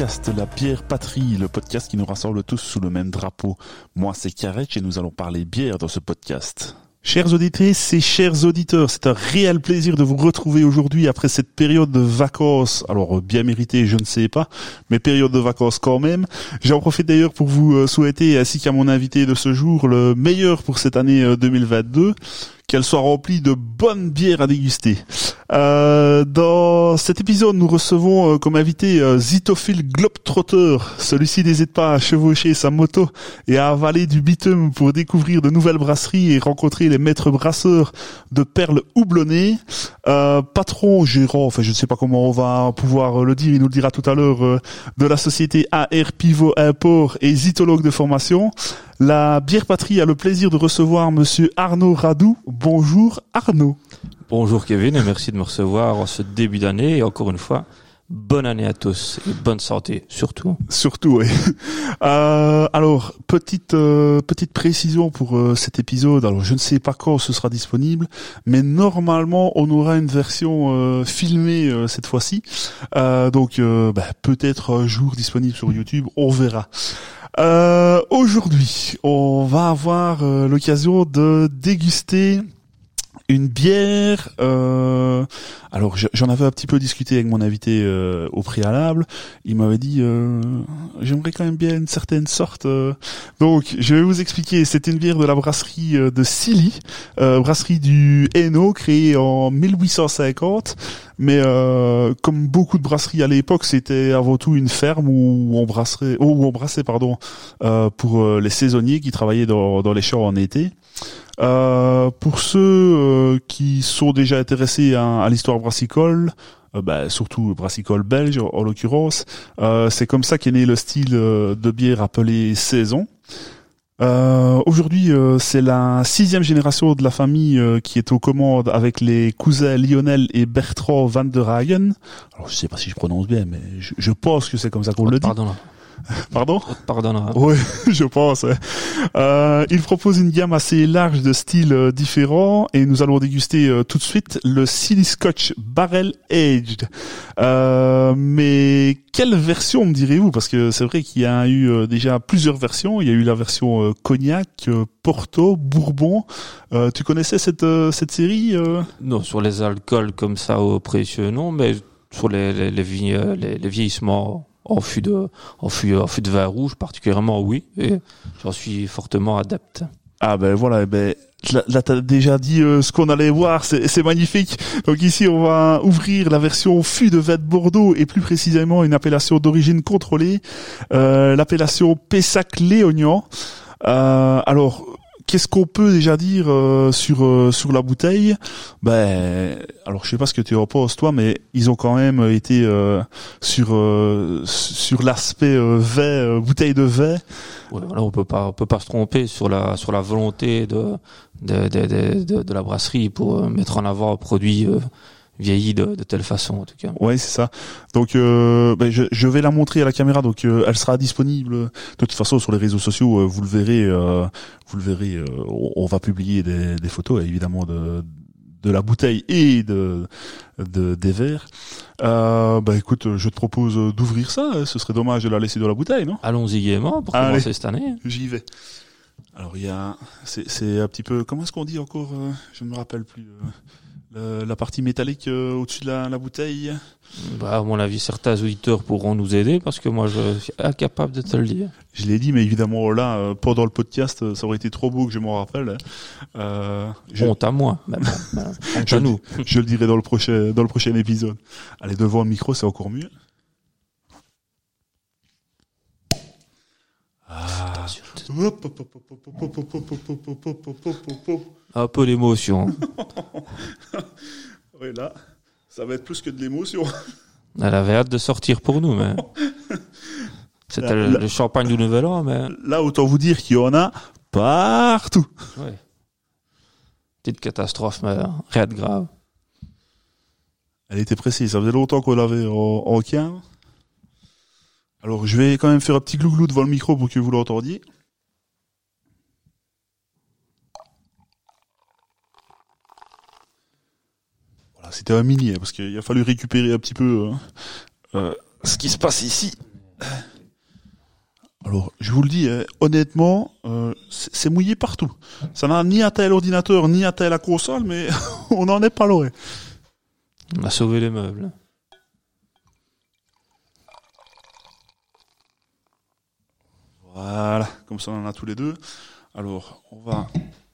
Podcast La Bière Patrie, le podcast qui nous rassemble tous sous le même drapeau. Moi, c'est Karetch et nous allons parler bière dans ce podcast. Chers auditrices et chers auditeurs, c'est un réel plaisir de vous retrouver aujourd'hui après cette période de vacances. Alors bien méritée, je ne sais pas, mais période de vacances quand même. J'en profite d'ailleurs pour vous euh, souhaiter, ainsi qu'à mon invité de ce jour, le meilleur pour cette année 2022 euh, qu'elle soit remplie de bonnes bières à déguster. Euh, dans cet épisode, nous recevons euh, comme invité euh, Zitophile Globetrotter. Celui-ci n'hésite pas à chevaucher sa moto et à avaler du bitume pour découvrir de nouvelles brasseries et rencontrer les maîtres brasseurs de perles houblonnées. Euh, patron, gérant, enfin je ne sais pas comment on va pouvoir le dire, il nous le dira tout à l'heure, de la société AR Pivot Import et zytologue de formation. La bière patrie a le plaisir de recevoir monsieur Arnaud Radou. Bonjour Arnaud. Bonjour Kevin et merci de me recevoir en ce début d'année et encore une fois, bonne année à tous et bonne santé surtout. Surtout, oui. Euh, alors, petite euh, petite précision pour euh, cet épisode. Alors, je ne sais pas quand ce sera disponible, mais normalement, on aura une version filmée cette fois-ci. Donc, bah, peut-être un jour disponible sur YouTube. On verra. Aujourd'hui, on va avoir l'occasion de déguster une bière. euh, alors je- j'en avais un petit peu discuté avec mon invité euh, au préalable. Il m'avait dit euh, j'aimerais quand même bien une certaine sorte. Donc je vais vous expliquer. C'est une bière de la brasserie de Silly, brasserie du Hainaut, créée en 1850. Mais comme beaucoup de brasseries à l'époque, c'était avant tout une ferme où on brasserait, où on brassait pardon, pour les saisonniers qui travaillaient dans les champs en été. Euh, pour ceux euh, qui sont déjà intéressés à, à l'histoire brassicole, euh, bah, surtout brassicole belge en, en l'occurrence, euh, c'est comme ça qu'est né le style de bière appelé saison. Aujourd'hui, c'est la sixième génération de la famille qui est aux commandes avec les cousins Lionel et Bertrand Van der Hagen. Alors, je sais pas si je prononce bien, mais je, je pense que c'est comme ça qu'on le dit. Pardon. Pardon Pardonnera. oui, je pense. Euh, il propose une gamme assez large de styles euh, différents et nous allons déguster euh, tout de suite le Silly Scotch Barrel Aged. Euh, mais quelle version me direz-vous? Parce que c'est vrai qu'il y a eu euh, déjà plusieurs versions. Il y a eu la version euh, cognac, euh, Porto, Bourbon. Euh, tu connaissais cette euh, cette série euh? Non, sur les alcools comme ça au précieux, non, mais sur les, les, les, les vieillissements en fût de, en fût, en fût de vin rouge particulièrement, oui, et j'en suis fortement adepte. Ah ben voilà, eh ben là, t'as déjà dit euh, ce qu'on allait voir, c'est c'est magnifique. Donc ici on va ouvrir la version fût de vin de Bordeaux et plus précisément une appellation d'origine contrôlée, euh, l'appellation Pessac Léognan. Euh, alors qu'est-ce qu'on peut déjà dire euh, sur euh, sur la bouteille? Ben alors je sais pas ce que tu en penses toi, mais ils ont quand même été euh, sur euh, sur l'aspect euh, vin, euh, bouteille de vin. Ouais, on peut pas, on peut pas se tromper sur la, sur la volonté de, de, de, de, de, de la brasserie pour mettre en avant un produit vieilli de, de telle façon, en tout cas. Ouais, c'est ça. Donc, euh, ben, je, je vais la montrer à la caméra. Donc, euh, elle sera disponible de toute façon sur les réseaux sociaux. euh, vous le verrez. euh, vous le verrez. euh, on, va publier des, des photos, évidemment, de de la bouteille et de, de des verres. Euh, bah écoute, je te propose d'ouvrir ça. hein. Ce serait dommage de la laisser dans la bouteille, non? Allons-y gaiement pour Allez. commencer cette année. J'y vais. Alors il y a, c'est c'est un petit peu, comment est-ce qu'on dit encore Je ne me rappelle plus. Le- la partie métallique euh, au-dessus de la, la bouteille. Bah, à mon avis, certains auditeurs pourront nous aider parce que moi, je suis incapable de te le dire. Je l'ai dit, mais évidemment là, euh, pendant le podcast, euh, ça aurait été trop beau que je m'en rappelle. Euh, je, Honte à moi. Bon, bah, honte Je à nous. je le dirai dans le prochain dans le prochain épisode. Allez devant le micro, c'est encore mieux. Un peu l'émotion. Ouais, là, ça va être plus que de l'émotion. Elle avait hâte de sortir pour nous, mais c'était le, champagne du Nouvel An, mais Là, autant vous dire qu'il y en a partout. ouais. Petite catastrophe, mais rien de grave. Elle était précise. Ça faisait longtemps qu'on l'avait en, en cave. Alors, je vais quand même faire un petit glouglou devant le micro pour que vous l'entendiez. C'était un mini, hein, parce qu'il a fallu récupérer un petit peu euh, euh, ce qui se passe ici. Alors, je vous le dis, hein, honnêtement, euh, c'est c'est mouillé partout. Ça n'a ni atteint l'ordinateur, ni atteint la console, mais on n'en est pas loin. On a sauvé les meubles. Voilà, comme ça on en a tous les deux. Alors, on va,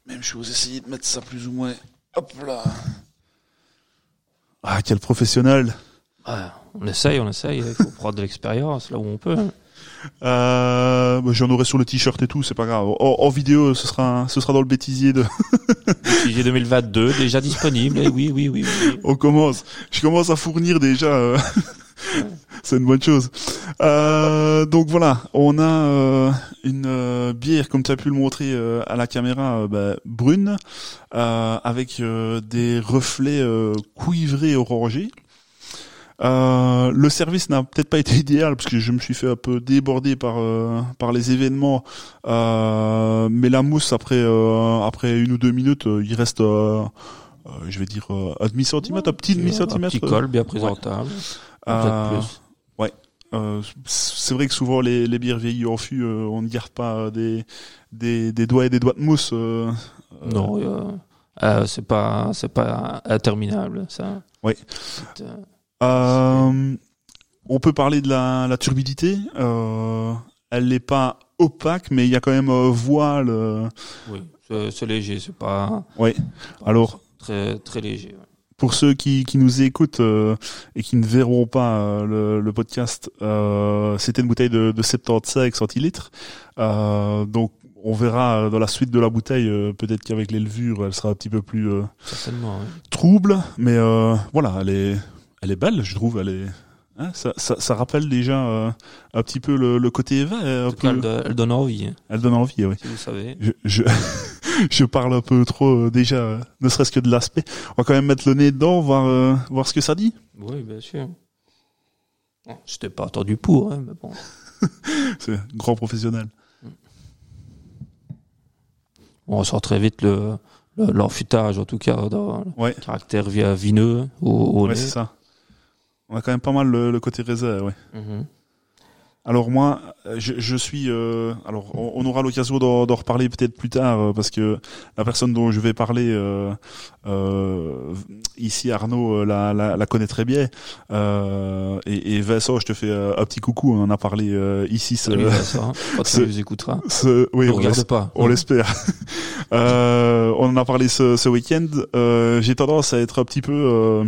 même chose, essayer de mettre ça plus ou moins. Hop là. Ah, quel professionnel. Ouais, on essaye, on essaye. Il faut prendre de l'expérience là où on peut. Euh, bah, J'en aurai sur le t-shirt et tout, c'est pas grave. En, en vidéo, ce sera, ce sera dans le bêtisier de. Sujet 2022, déjà disponible. Oui, oui, oui, oui. on commence. Je commence à fournir déjà. euh, c'est une bonne chose. Euh, donc voilà, on a euh, une euh, bière, comme tu as pu le montrer euh, à la caméra, euh, bah, brune, euh, avec euh, des reflets euh, cuivrés orangés. Euh, le service n'a peut-être pas été idéal parce que je me suis fait un peu déborder par euh, par les événements, euh, mais la mousse après euh, après une ou deux minutes, euh, il reste, euh, euh, je vais dire euh, un demi centimètre, un petit demi Un centimètre. petit col bien présentable. Euh, plus. euh, c'est vrai que souvent les, les bières vieillies en fût, euh, on ne garde pas euh, des, des des doigts et des doigts de mousse. euh, euh, Non, c'est pas, c'est pas interminable ça. Oui. On peut parler de la, la turbidité. Euh, elle n'est pas opaque, mais il y a quand même voile. oui, c'est léger, c'est pas. Ouais. pas Alors, très très léger. ouais. Pour ceux qui, qui nous écoutent euh, et qui ne verront pas euh, le, le podcast, euh, c'était une bouteille de, de 75 centilitres. Euh, donc, on verra euh, dans la suite de la bouteille, euh, peut-être qu'avec les levures, elle sera un petit peu plus euh, oui. trouble, mais euh, voilà, elle est, elle est belle, je trouve. Elle est, hein, ça, ça, ça rappelle déjà euh, un petit peu le, le côté vert. elle, do- elle donne envie, hein, elle donne envie, oui. si vous savez. Je, je, je parle un peu trop euh, déjà, euh, ne serait-ce que de l'aspect. On va quand même mettre le nez dedans, voir, euh, voir ce que ça dit. Oui, bien sûr. Je t'ai pas entendu pour, hein, mais bon. C'est un grand professionnel. On ressort très vite le le- l'enfûtage, en tout cas, dans le caractère via vineux au, au ouais c'est ça. On a quand même pas mal le, le côté raisin, ouais. Mhm. Alors moi, euh, je, je suis. euh, alors, on, on aura l'occasion d'en d'en reparler peut-être plus tard euh, parce que la personne dont je vais parler euh, euh, ici, Arnaud, euh, la, la, la connaît très bien. Euh, et, et Vincent, je te fais un petit coucou. On en a parlé euh, ici. Ce, Salut, Vincent, quand ce- tu nous écouteras. ce- oui, on regarde pas. on l'espère. Euh, on en a parlé ce, ce week-end. Euh, J'ai tendance à être un petit peu euh,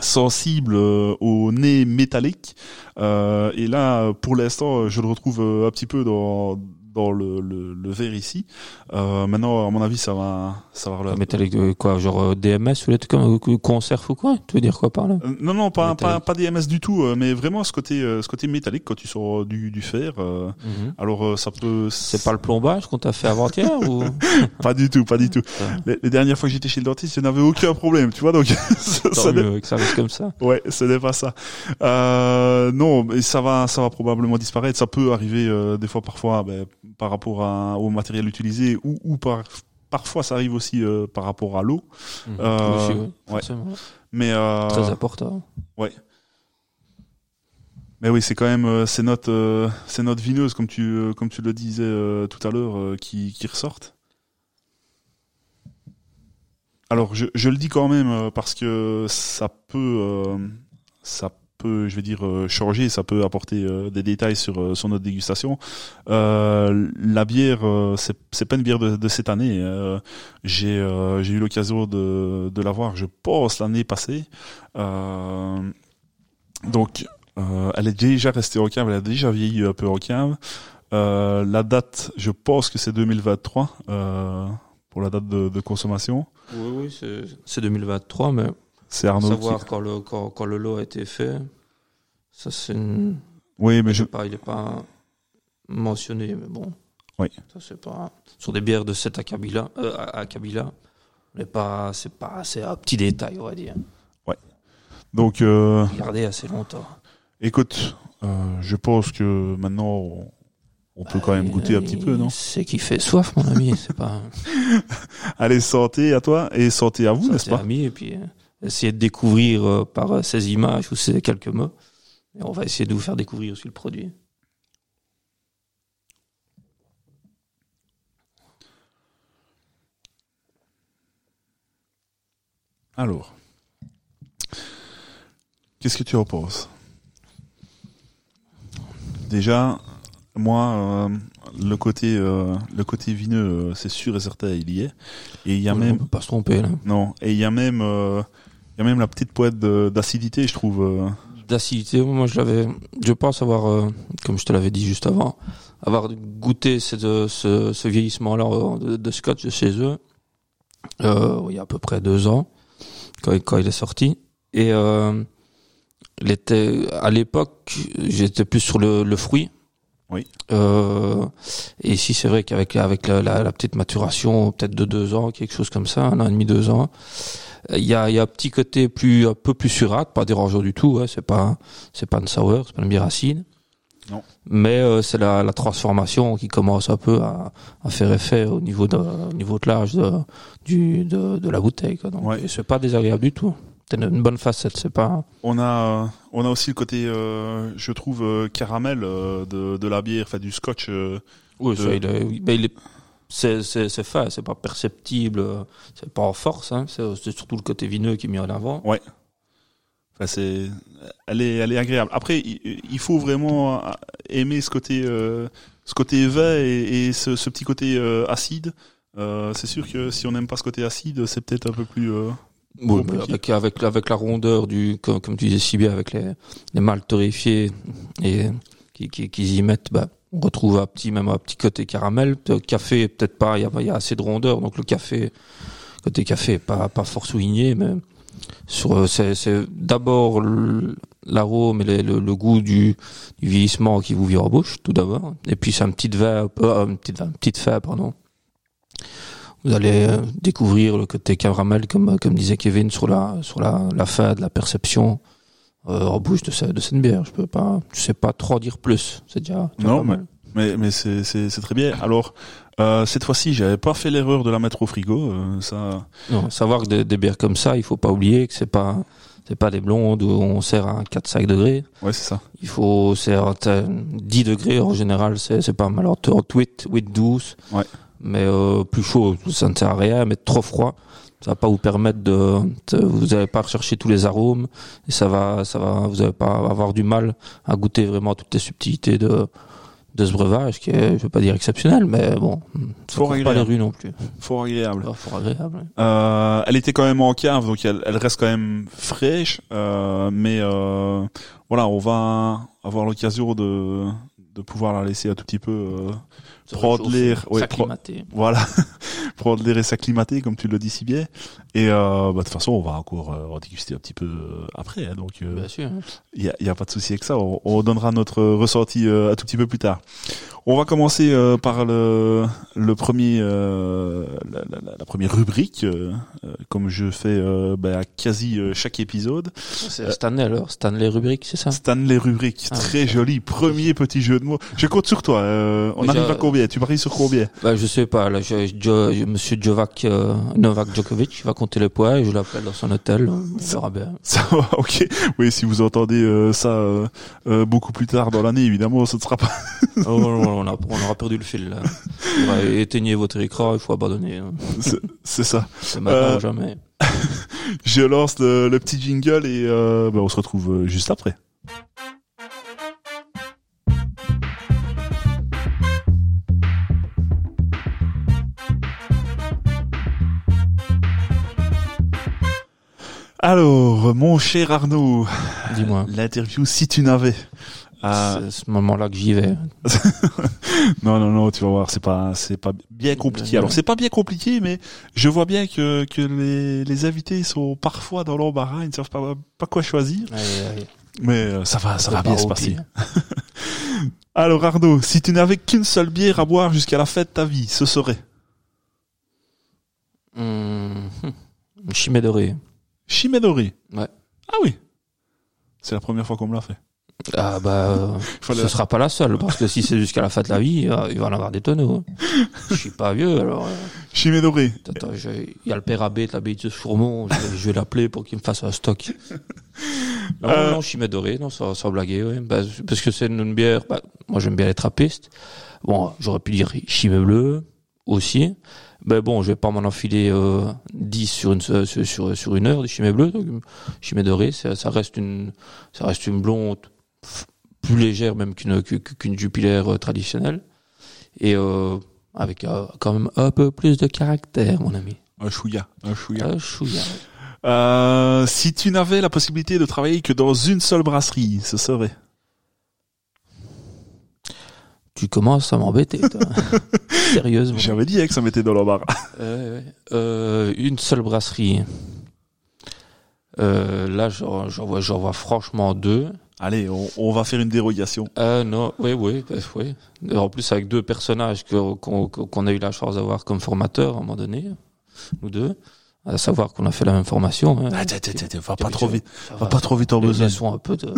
sensible euh, au nez métallique. Euh, et là, pour l'instant, je le retrouve euh, un petit peu dans dans le, le, le verre ici. Euh, maintenant, à mon avis, ça va, ça va. Métallique de quoi Genre euh, DMS ou des trucs comme euh, conserve ou quoi Tu veux dire quoi par là? Euh, Non, non, pas, pas, pas DMS du tout, mais vraiment ce côté, ce côté métallique quand tu sors du, du fer. euh, Mhm. alors, euh, ça peut. C'est pas le plombage qu'on t'a fait avant-hier ou Pas du tout, pas du tout. Les, les dernières fois que j'étais chez le dentiste, je n'avais aucun problème, tu vois, donc ça, ça mieux que ça reste comme ça. Ouais, ce n'est pas ça. Euh, non, mais ça va, ça va probablement disparaître. Ça peut arriver euh, des fois, parfois, ben, par rapport à, au matériel utilisé, ou, ou par, parfois ça arrive aussi euh, par rapport à l'eau. Mhm. Euh, Aussi, oui, ouais. Mais euh, Très important. mais oui, c'est quand même euh, ces notes, euh, ces notes vineuses, comme tu, euh, comme tu le disais euh, tout à l'heure, euh, qui, qui ressortent. Alors, je, je le dis quand même euh, parce que ça peut, euh, ça peut, je vais dire, euh, changer, ça peut apporter euh, des détails sur, euh, sur notre dégustation. La bière, c'est c'est pas une bière de, cette année. J'ai j'ai eu l'occasion de, de la voir, je pense, l'année passée. Donc, elle est déjà restée en cave, elle a déjà vieilli un peu en cave. La date, je pense que c'est 2023 euh, pour la date de, de consommation. Oui, oui, c'est- c'est 2023, mais C'est Arnaud. savoir qui- quand le, quand, quand le lot a été fait, ça c'est une... Oui, mais Je pas, il est pas mentionné, mais bon. Oui. Ça c'est pas... Sur des bières de 7 à Kabila, euh, à, à Kabila, est pas, c'est pas, c'est un petit détail, on va dire. Donc, euh, Regardez assez longtemps. écoute, euh, je pense que maintenant, on, on peut quand même goûter un petit peu, non? C'est qui fait soif, mon ami. C'est pas. Allez, santé à toi et santé à vous, n'est-ce pas? ami, et puis euh, essayer de découvrir euh, par euh, ces images ou ces quelques mots. Et on va essayer de vous faire découvrir aussi le produit. Alors, qu'est-ce que tu en penses Déjà, moi, euh, le côté euh, le côté vineux, c'est sûr et certain, il y est. Et il y a On même peut pas se tromper là. non, et il y a même euh, y a même la petite poète d'acidité, je trouve. euh. D'acidité, moi je l'avais, je pense avoir, euh, comme je te l'avais dit juste avant, avoir goûté euh, ce, vieillissement-là de, de Scotch de chez eux, il y a à peu près deux ans, quand, il- est sorti. Et à l'époque, j'étais plus sur le fruit. Oui. Euh, et ici, c'est vrai qu'avec avec la, la, la petite maturation, peut-être de deux ans, quelque chose comme ça, un an et demi, deux ans, il y a, y a un petit côté plus, un peu plus surate, pas dérangeant du tout. hein, c'est pas, c'est pas une sour, c'est pas une bière acide. Non. Mais euh, c'est la, la transformation qui commence un peu à, à faire effet au niveau de, au niveau de l'âge de, du, de, de la bouteille. Quoi. Donc, Ouais. c'est pas désagréable du tout. C'est une, une bonne facette. C'est pas. On a on a aussi le côté, euh, je trouve, euh, caramel euh, de, de la bière, enfin du scotch. Oui, De- ça, il est, oui, ben, il est, c'est, c'est, c'est fait, c'est pas perceptible, c'est pas en force, hein, c'est, c'est surtout le côté vineux qui est mis en avant. Enfin, c'est, elle est, elle est agréable. Après, il, il faut vraiment aimer ce côté, euh, ce côté vin et, et ce, ce petit côté euh, acide. Euh, c'est sûr que si on n'aime pas ce côté acide, c'est peut-être un peu plus. Oui, avec, avec, avec la rondeur du, comme, comme tu disais si bien, avec les, les mâles torréfiés et qui, qui, qui y mettent, bah, on retrouve un petit, même un petit côté caramel. Café, peut-être pas, il y y a assez de rondeur, donc le café, côté café, pas, pas fort souligné, mais sur, c'est, c'est d'abord l'arôme et le, le, le goût du, du vieillissement qui vous vient en bouche, tout d'abord. Et puis c'est un petit vin, euh, une petite, une petite pardon. Vous allez euh, découvrir le côté caramel, comme, comme disait Kevin, sur la, sur la, la fin de la perception euh, en bouche de, cette- de cette bière. Je peux pas, je sais pas trop dire plus. C'est déjà, Non, mal. Mais, mais c'est, c'est, c'est très bien. Alors, euh, cette fois-ci, j'avais pas fait l'erreur de la mettre au frigo. euh, ça, Non, savoir que des, des bières comme ça, il faut pas oublier que c'est pas, c'est pas des blondes où on sert à 4-5 degrés. ouais, c'est ça. Il faut, c'est à 10 degrés en général, c'est, c'est pas mal. Alors, 8, 8, 12. Ouais. Mais, euh, plus chaud, ça ne sert à rien, mais trop froid. Ça va pas vous permettre de, de- vous allez pas rechercher tous les arômes et ça va, ça va, vous allez pas avoir du mal à goûter vraiment toutes les subtilités de, de ce breuvage qui est, je veux pas dire exceptionnel, mais bon, Fort court pas les agréable. rues non plus. Fort agréable. Ah, fort agréable. Euh, elle était quand même en cave, donc elle, elle reste quand même fraîche. euh, mais euh, voilà, on va avoir l'occasion de, de pouvoir la laisser un tout petit peu euh, Prendre l'air, ouais, s'acclimater. Voilà, prendre l'air et s'acclimater, comme tu le dis si bien. Et euh, bah, de toute façon, on va encore euh, en déguster un petit peu euh, après. hein, donc, il Bien sûr. y, a, y a pas de souci avec ça. On, on donnera notre ressenti euh, un tout petit peu plus tard. On va commencer euh, par le, le premier, euh, la, la- la- première rubrique, euh, euh, comme je fais euh, bah, à quasi euh, chaque épisode. C'est Stanley alors, Stanley rubrique, c'est ça? Stanley rubrique, Ah, très joli, premier petit jeu de mots. Je compte sur toi. euh, on arrive à combien? Tu paries sur combien? Bah, Je sais pas, là, je, je- Monsieur Jovac, euh, Novak Djokovic, va compter les points et je l'appelle dans son hôtel, bien. Ça va, ok. Oui, si vous entendez euh, ça euh, euh, beaucoup plus tard dans l'année, évidemment, ce ne sera pas. Oh, on, a, on aura perdu le fil là. Ouais, éteignez votre écran, il faut abandonner. hein. C'est- ça. C'est maintenant Euh, jamais. Je lance le, le petit jingle et euh, ben, on se retrouve euh, juste après. Alors, mon cher Arnaud, Dis-moi. l'interview si tu n'avais. Ah, C'est ce moment-là que j'y vais. non, non, non, tu vas voir, c'est pas, c'est pas bien compliqué. Alors, c'est pas bien compliqué, mais je vois bien que, que les, les invités sont parfois dans l'embarras, ils ne savent pas, pas quoi choisir. Allez, allez. Mais euh, ça va, ça va C'est bien se passer. Alors, Arnaud, si tu n'avais qu'une seule bière à boire jusqu'à la fin de ta vie, ce serait? Chimay doré. Chimay-Doré. Ouais. Ah oui. C'est la première fois qu'on me l'a fait. Ah bah, euh, ce sera pas la seule, parce que si c'est jusqu'à la fin de la vie, euh, il va en avoir des tonneaux. hein. Je suis pas vieux, alors... euh. Attends, je- il y a le père Abbé de l'abbaye de Fourmont, je, vais- l'appeler pour qu'il me fasse un stock. Non, Euh, non, non, sans, sans blaguer, ouais. Bah, parce que c'est une, bière, bah, moi j'aime bien les trappistes. Bon, j'aurais pu dire chimée bleue aussi. Mais bon, je vais pas m'en enfiler euh, 10 sur une, sur, sur, sur une heure de chimée bleue. Donc, chimée dorée, ça, ça reste une, ça reste une blonde plus légère même qu'une, qu'une jupilaire euh, traditionnelle. Et euh, avec euh, quand même un peu plus de caractère, mon ami. Un chouïa, un chouïa. Un chouïa. Euh, si tu n'avais la possibilité de travailler que dans une seule brasserie, ce serait? Tu commences à m'embêter, toi. Sérieusement. J'avais dit hein, que ça mettait dans l'embarras. Euh. Euh, une seule brasserie. Euh, là, j'en vois, franchement deux. Allez, on, on va faire une dérogation. Euh, non, oui, oui, oui. En plus, avec deux personnages que- qu'on qu'on a eu la chance d'avoir comme formateurs à un moment donné, nous deux. À savoir qu'on a fait la même formation. hein. Ah, t'es- t'es- t'es- va pas trop vite, ça va pas trop vite en besoin. Laissons un peu de,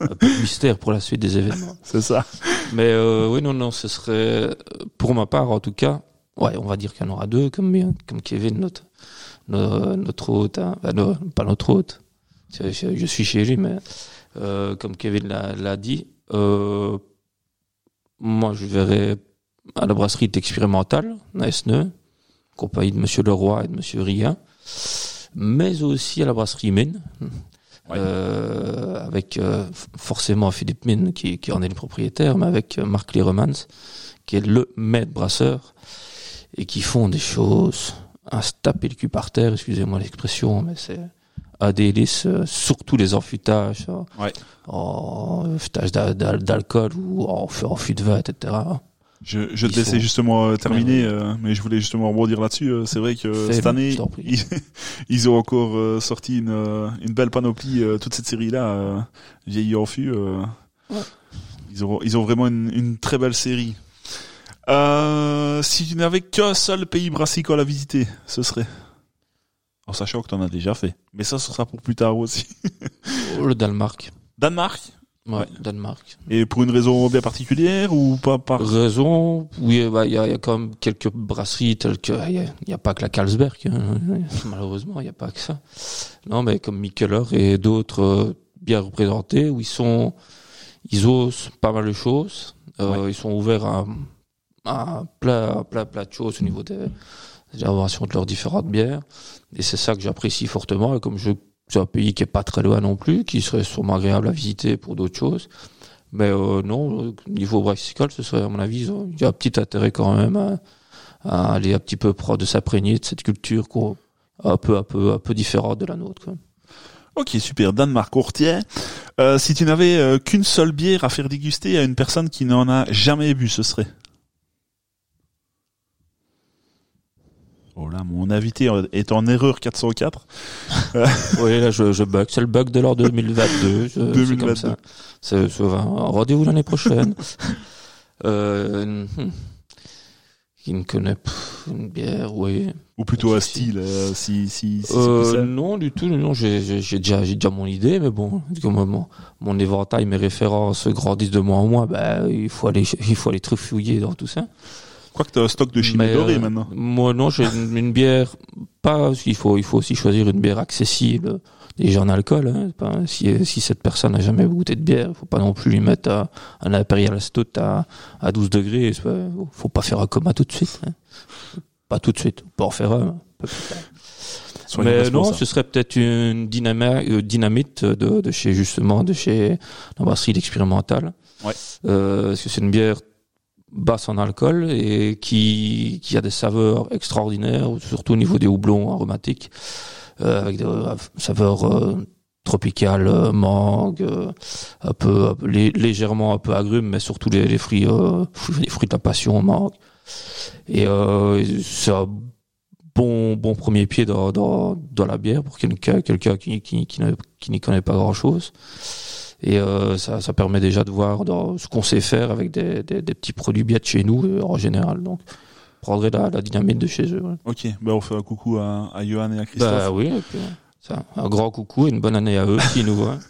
un peu de mystère pour la suite des événements. C'est ça. Mais euh, oui, non, non, ce serait, pour ma part en tout cas, ouais, on va dire qu'il y en aura deux, comme, bien- comme Kevin, notre, no- notre hôte, hein. Enfin, no- pas notre hôte, je, suis chez lui, mais euh, comme Kevin l'a dit, euh, moi je verrais à la brasserie expérimentale, à Esneux, compagnie de Monsieur Leroy et de Monsieur Ria, mais aussi à la brasserie Mine, Ouais. euh, avec euh, forcément Philippe Mine qui, qui en est le propriétaire, mais avec euh, Marc Lieremans, qui est le maître brasseur, et qui font des choses à se taper le cul par terre, excusez-moi l'expression, mais c'est un délice, euh, surtout les enfûtages, euh, Ouais. en d'a- d'alcool ou en, en fût de vin, etc. Je, je te laissais sont- justement euh, terminer, Ouais, euh, mais je voulais justement rebondir là-dessus. euh, C'est vrai que Fais-le, cette année, ils, ils ont encore euh, sorti une, euh, une belle panoplie. euh, toute cette série-là, euh, vieilli en fût. euh, Ouais. ils, ont, ils ont vraiment une, une très belle série. Euh, si tu n'avais qu'un seul pays brassicole à visiter, ce serait? En sachant que tu en as déjà fait. Mais ça, ce sera pour plus tard aussi. Oh, Le Danemark. Danemark? Ouais. Danemark. Et pour une raison bien particulière ou pas par... Raison, oui, bah, il y, a, y a quand même quelques brasseries telles que, il y a, pas que la Carlsberg, hein. malheureusement, il n'y a pas que ça. Non, mais comme Mikkeller et d'autres euh, bien représentés, où ils sont, ils osent pas mal de choses, euh, ils sont ouverts à, à plein, plein, plein de choses au niveau des, des élaborations de leurs différentes bières, et c'est ça que j'apprécie fortement, et comme je, c'est un pays qui est pas très loin non plus, qui serait sûrement agréable à visiter pour d'autres choses, mais euh, non, euh, niveau brassicole, ce serait à mon avis, il y a un petit intérêt quand même à, aller un petit peu pro de s'imprégner de cette culture qu'on un peu, un peu, un peu différente de la nôtre. Quoi. Ok, super. Danemark, retient. Euh, si tu n'avais euh, qu'une seule bière à faire déguster à une personne qui n'en a jamais bu, ce serait? Oh là, mon invité est en erreur 404. oui, là, je, je bug. C'est le bug de l'an 2022. je- C'est 2022. comme ça. C'est, c'est- enfin, Rendez-vous l'année prochaine. euh, hmm. Qui ne connaît une bière, oui. Ou plutôt un style, euh, si, si, Euh, non, du tout. Non, j'ai, déjà, mon idée, mais bon, comme mon, mon éventail, mes références grandissent de moins en moins, bah, il faut aller, il faut aller trifouiller dans tout ça. Quoi que tu as un stock de chimie Mais, dorée euh, maintenant. Moi, non, j'ai une, une bière, pas, il faut, il faut aussi choisir une bière accessible, déjà en alcool, hein. Pas- si, si cette personne n'a jamais goûté de bière, faut pas non plus lui mettre à- un Imperial Stout à, à 12 degrés, faut pas faire un coma tout de suite, hein. Pas tout de suite, pas en faire un, un peu plus tard. Soyons Mais non, ce serait peut-être une euh, dynamite de, de chez justement de chez la brasserie expérimentale. Ouais. Euh, parce que c'est une bière basse en alcool et qui qui a des saveurs extraordinaires, surtout au niveau des houblons aromatiques, euh, avec des euh, saveurs euh, tropicales, euh, mangue, euh, un peu, un peu- lé- légèrement un peu agrumes, mais surtout les, les fruits, euh, les fruits de la passion, mangue. Et euh, c'est un bon bon premier pied dans dans, dans la bière pour quelqu'un quelqu'un qui qui qui, n'y connaît pas grand chose et euh, ça ça permet déjà de voir dans ce qu'on sait faire avec des, des des petits produits bien de chez nous euh, en général. Donc je prendrai la la dynamite de chez eux ouais. Ok, ben on fait un coucou à, à Johan et à Christophe. bah oui ça, un grand coucou et une bonne année à eux qui nous voient.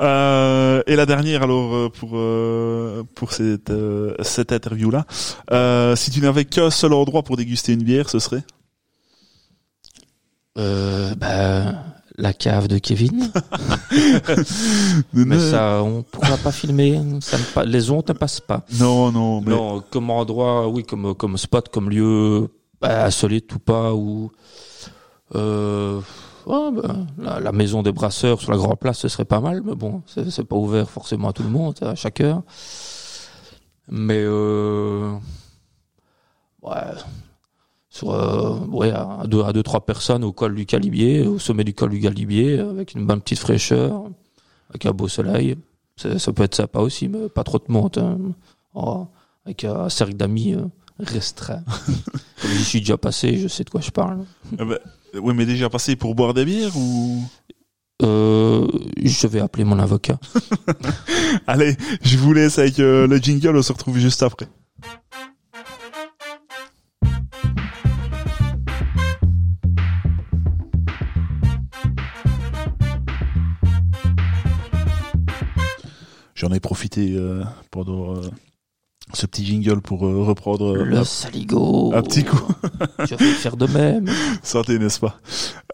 Euh, et la dernière alors euh, pour euh, pour cette euh, cette interview là, euh, si tu n'avais qu'un seul endroit pour déguster une bière, ce serait? Euh, bah, La cave de Kevin. mais ça, on pourra pas filmer. Ça ne, les ondes ne passent pas. Non, non. Mais... Non, comme endroit, oui, comme comme spot, comme lieu bah, insolite ou pas, ou euh, bah, la, la, maison des brasseurs sur la grande place, ce serait pas mal, mais bon, c'est pas ouvert forcément à tout le monde, à chaque heure. Mais euh, ouais, sur euh, ouais, à deux, à deux, trois personnes au col du Calibier, au sommet du col du Calibier, avec une bonne petite fraîcheur, avec un beau soleil. Ça peut être sympa aussi, mais pas trop de monde. Hein. Oh, avec un cercle d'amis euh, restreint. J'y suis déjà passé, je sais de quoi je parle. Ah bah, oui, mais déjà passé pour boire des bières ou? Euh, je vais appeler mon avocat. Allez, je vous laisse avec euh, le jingle, on se retrouve juste après. J'en ai profité euh, pendant euh, ce petit jingle pour euh, reprendre le saligo. Un petit coup. je vais faire de même. Santé, n'est-ce pas?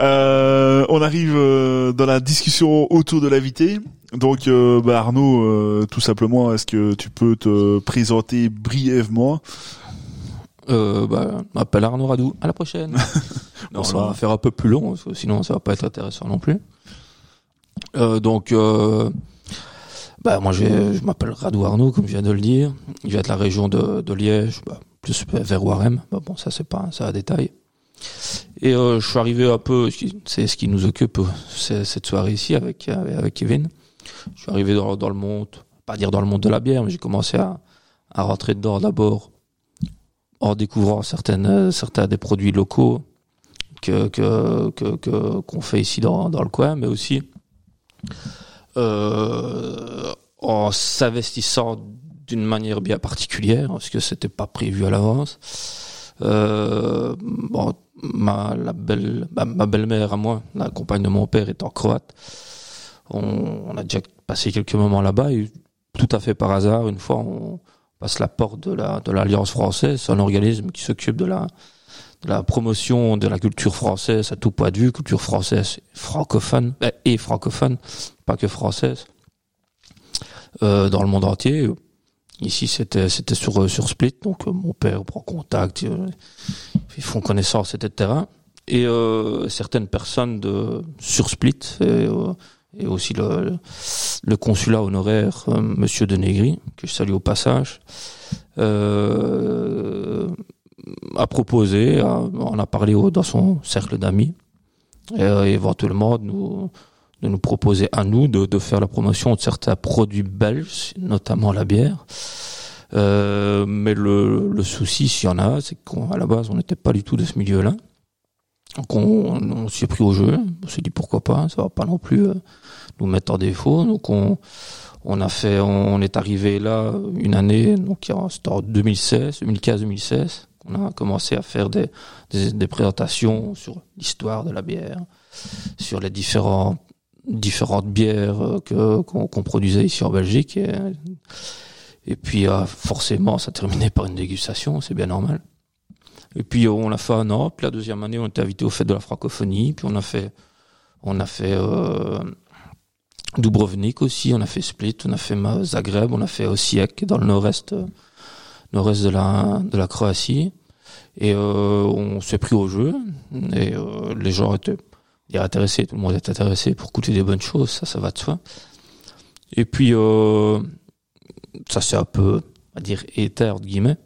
On arrive dans la discussion autour de l'invité. Donc, bah, Arnaud, tout simplement, est-ce que tu peux te présenter brièvement? Euh, bah, m'appelle Arnaud Radou. À la prochaine. non, ça va faire un peu plus long, sinon ça va pas être intéressant non plus. Euh, donc, euh, bah, moi, je, m'appelle Radou Arnaud, comme je viens de le dire. Je viens de la région de, Liège, bah, plus vers Warem. Bah, bon, ça, c'est pas, ça un détail. Et euh, je suis arrivé un peu, c'est ce qui nous occupe cette soirée ici avec, avec Kevin. Je suis arrivé dans, le monde, pas dire dans le monde de la bière, mais j'ai commencé à, à rentrer dedans d'abord en découvrant certaines, certains des produits locaux que que que qu'on fait ici dans dans le coin, mais aussi euh, en s'investissant d'une manière bien particulière, parce que c'était pas prévu à l'avance. Euh, bon, ma, belle, ma, belle-mère à moi, la compagne de mon père étant croate, on, a déjà passé quelques moments là-bas et tout à fait par hasard, une fois, on passe la porte de la de l'Alliance française, un organisme qui s'occupe de la la promotion de la culture française à tout point de vue, culture française francophone euh, et francophone, pas que française, euh, dans le monde entier. Ici, c'était c'était sur sur Split, donc euh, mon père prend contact, euh, ils font connaissance, etc. Et euh, certaines personnes de sur Split et, aussi le, le consulat honoraire, Monsieur de Negri, que je salue au passage. Euh, a proposé, on a parlé dans son cercle d'amis, euh, éventuellement de nous, proposer à nous de, faire la promotion de certains produits belges, notamment la bière. Euh, mais le, souci, s'il y en a, c'est qu'à la base, on n'était pas du tout de ce milieu-là. Donc on, on pris au jeu. On s'est dit pourquoi pas, ça va pas non plus euh, nous mettre en défaut. Donc on, on a fait, on est arrivé là une année, donc c'était en 2016, 2015-2016. On a commencé à faire des, présentations sur l'histoire de la bière, sur les différentes bières que, qu'on, produisait ici en Belgique. Et, puis, euh, forcément, ça terminait par une dégustation, c'est bien normal. Et puis, on a fait un an. Puis la deuxième année, on était invité au fête de la francophonie. Puis on a fait, on a fait euh, Dubrovnik aussi. On a fait Split. On a fait Zagreb. On a fait Osijek dans le nord-est nord-est de la, de la Croatie. Et euh, on s'est pris au jeu. Et euh, les gens étaient intéressés, tout le monde était intéressé pour goûter des bonnes choses, ça, ça va de soi. Et puis, euh, ça c'est un peu, à dire, éther, entre guillemets.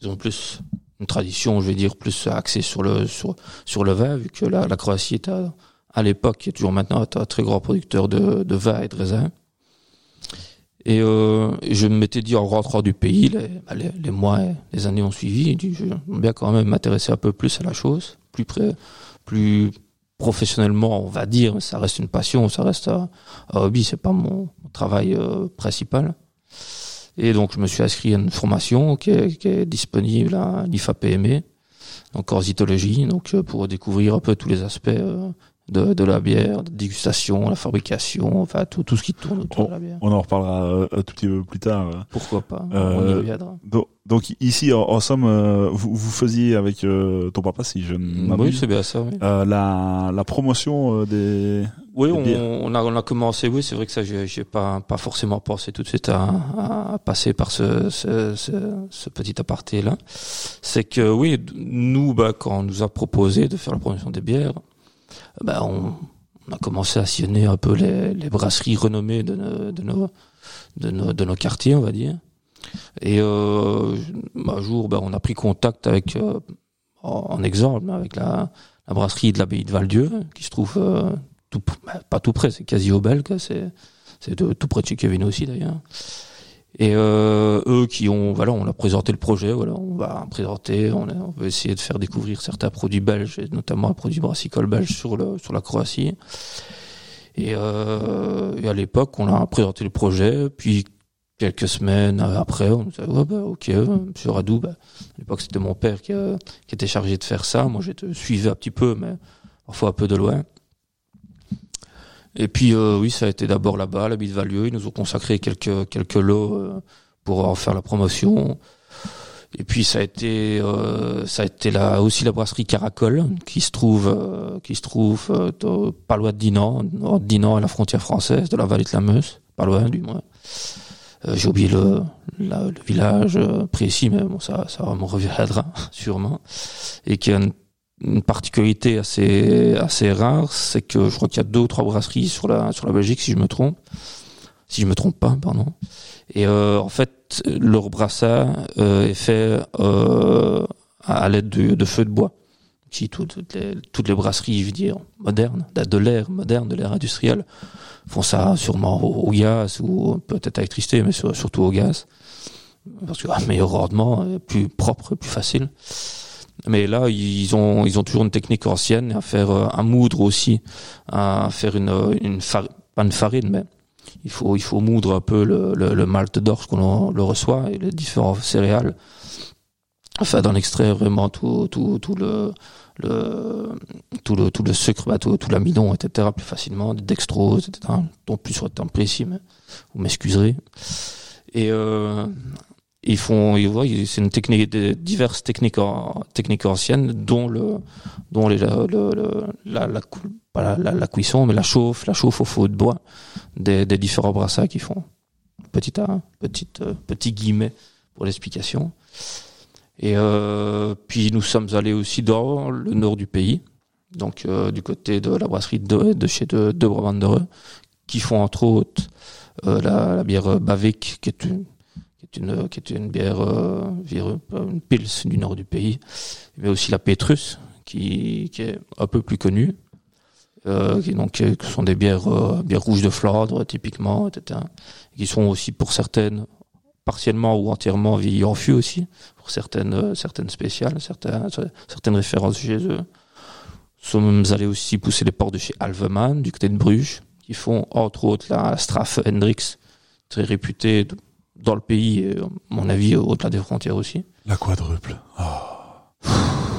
Ils ont plus une tradition, je vais dire, plus axée sur le, sur, sur le vin, vu que la, la Croatie est à, à l'époque, et toujours maintenant, un très grand producteur de, de vin et de raisin. Et euh, je m'étais dit en rentrant du pays, les, bah, les, les mois, les années ont suivi, je bien quand même m'intéresser un peu plus à la chose, plus près, plus professionnellement, on va dire, ça reste une passion, ça reste un, un hobby, c'est pas mon, travail euh, principal. Et donc je me suis inscrit à une formation qui est, qui est disponible à l'IFAPME, en zytologie, donc euh, pour découvrir un peu tous les aspects euh, de, de la bière, de dégustation, la fabrication, enfin tout, tout ce qui tourne autour Oh, de la bière. On en reparlera euh, un tout petit peu plus tard. euh. Pourquoi pas Euh, On y reviendra. Donc, donc ici, en, en somme, euh, vous, vous faisiez avec euh, ton papa, si je ne Oui, c'est bien ça. Oui, euh, la, la promotion euh, des... oui des on, bières. on a on a commencé. Oui, c'est vrai que ça, j'ai j'ai pas pas forcément pensé tout de suite à, à passer par ce ce, ce, ce petit aparté là. C'est que oui, nous, bah, quand on nous a proposé de faire la promotion des bières, bah, on, on a commencé à sillonner un peu les, les brasseries renommées de nos, de nos de nos de nos quartiers, on va dire. Et euh, un jour, bah, on a pris contact avec, euh, en, exemple, avec la, la brasserie de l'abbaye de Val-Dieu, qui se trouve euh, tout, bah, pas tout près, c'est quasi au bel, quoi, c'est tout près de chez Kevin aussi d'ailleurs. Et euh, eux qui ont, voilà, on a présenté le projet, voilà, on va présenter, on, a- on veut essayer de faire découvrir certains produits belges, et notamment un produit brassicole belge sur le sur la Croatie. Et, euh, et à l'époque, on a présenté le projet, puis quelques semaines après, on nous a dit, ouais, bah, ok, monsieur Radou, bah, à l'époque, c'était mon père qui, euh, qui était chargé de faire ça. Moi, j'étais suivais un petit peu, mais parfois un peu de loin. Et puis, euh, oui, ça a été d'abord là-bas, à la de Valieu. Ils nous ont consacré quelques, quelques lots euh, pour en faire la promotion. Et puis, ça a été, euh, ça a été là aussi la brasserie Caracol, qui se trouve, euh, qui se trouve euh, pas loin de Dinan, entre Dinan et la frontière française, de la vallée de la Meuse, pas loin du moins. Euh, J'ai oublié le, le village précis, mais bon, ça, ça me reviendra sûrement. Et qui a une, une particularité assez, assez rare, c'est que je crois qu'il y a deux ou trois brasseries sur la, sur la Belgique, si je me trompe. Si je me trompe pas, pardon. Et euh, en fait, leur brassard euh, est fait euh, à l'aide de, de feux de bois. Si toutes, les, toutes les brasseries, je veux dire, modernes, de l'ère moderne, de l'ère industrielle, font ça sûrement au, gaz ou peut-être à l'électricité, mais sur- surtout au gaz. Parce que un meilleur rendement, euh, plus propre, plus facile. Mais là, ils ont, ils ont toujours une technique ancienne à faire euh, un moudre aussi, à faire une, euh, une far- pas une farine, mais il faut, il faut moudre un peu le, le, le malt d'orge qu'on le reçoit et les différents céréales afin d'en extraire vraiment tout, tout, tout le, tout le, tout le sucre, bah, tout, l'amidon, etc., plus facilement, des dextrose, etc., dont plus sur le temps précis, mais vous m'excuserez. Et, euh, ils font, ils voient, c'est une technique, diverses techniques, techniques anciennes, dont le, dont les, le, le- la, la, cuisson, mais la chauffe, la chauffe au feu de bois des, différents brassages qu'ils font. Petit A, petite, euh, petit guillemet pour l'explication. Et euh, puis nous sommes allés aussi dans le nord du pays, donc euh, du côté de la brasserie de, de chez de, de qui font entre autres euh, la, la bière Bavik, qui est une qui est une, qui est une bière, euh, une pils du nord du pays, mais aussi la Petrus, qui, qui est un peu plus connue, euh, qui donc euh, qui sont des bières, euh, bières rouges de Flandre typiquement, etc. Qui sont aussi pour certaines partiellement ou entièrement vieillies en fût aussi, pour certaines euh, certaines spéciales, certaines certaines références chez eux. Nous sommes allés aussi pousser les portes de chez Alveman, du côté de Bruges, qui font entre autres la Strafe Hendrix, très réputée dans le pays et à mon avis au-delà des frontières aussi. La quadruple. Oh.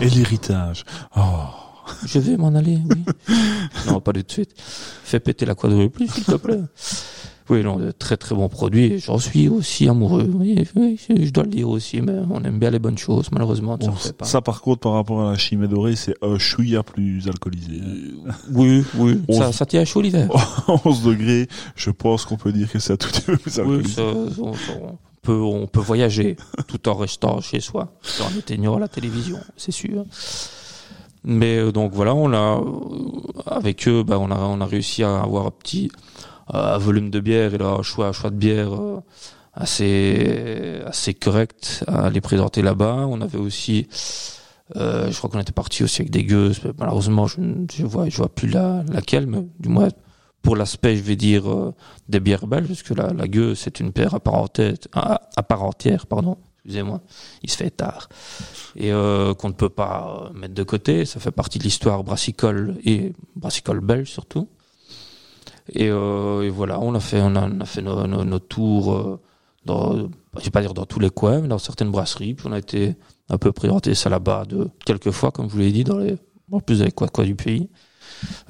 Et l'héritage. Oh. Je vais m'en aller, oui. non, pas de suite. Fais péter la quadruple, s'il te plaît. Oui, non, de très très bons produits. J'en suis aussi amoureux. Oui, oui, je dois le dire aussi, mais on aime bien les bonnes choses. Malheureusement, ça Bon, pas. ça, par contre, par rapport à la chimée dorée, c'est un chouïa plus alcoolisé. Oui, oui. On Ça, tient à chaud l'hiver. 11 degrés, je pense qu'on peut dire que c'est un tout plus Oui, alcoolisé. ça, on, on peut, on peut voyager tout en restant chez soi, en éteignant la télévision, c'est sûr. Mais euh, donc voilà, on a euh, avec eux, bah, on a on a réussi à avoir un petit un volume de bière et là, un choix choix de bière euh, assez assez correct à les présenter là-bas. On avait aussi euh, je crois qu'on était parti aussi avec des gueuses. Malheureusement, je, je vois, je vois plus la, laquelle, mais du moins pour l'aspect, je vais dire euh, des bières belges, parce que la, la gueuse c'est une bière à part entière, à, à part entière, pardon. Excusez-moi, il se fait tard et euh, qu'on ne peut pas euh, mettre de côté. Ça fait partie de l'histoire brassicole et brassicole belge surtout. Et, euh, et voilà, on a fait, on a, on a fait nos, nos, nos tours euh, dans, je vais pas dire dans tous les coins, mais dans certaines brasseries. Puis on a été un peu présenté ça là-bas de quelques fois, comme je vous l'ai dit, dans les, en plus avec quoi, quoi du pays.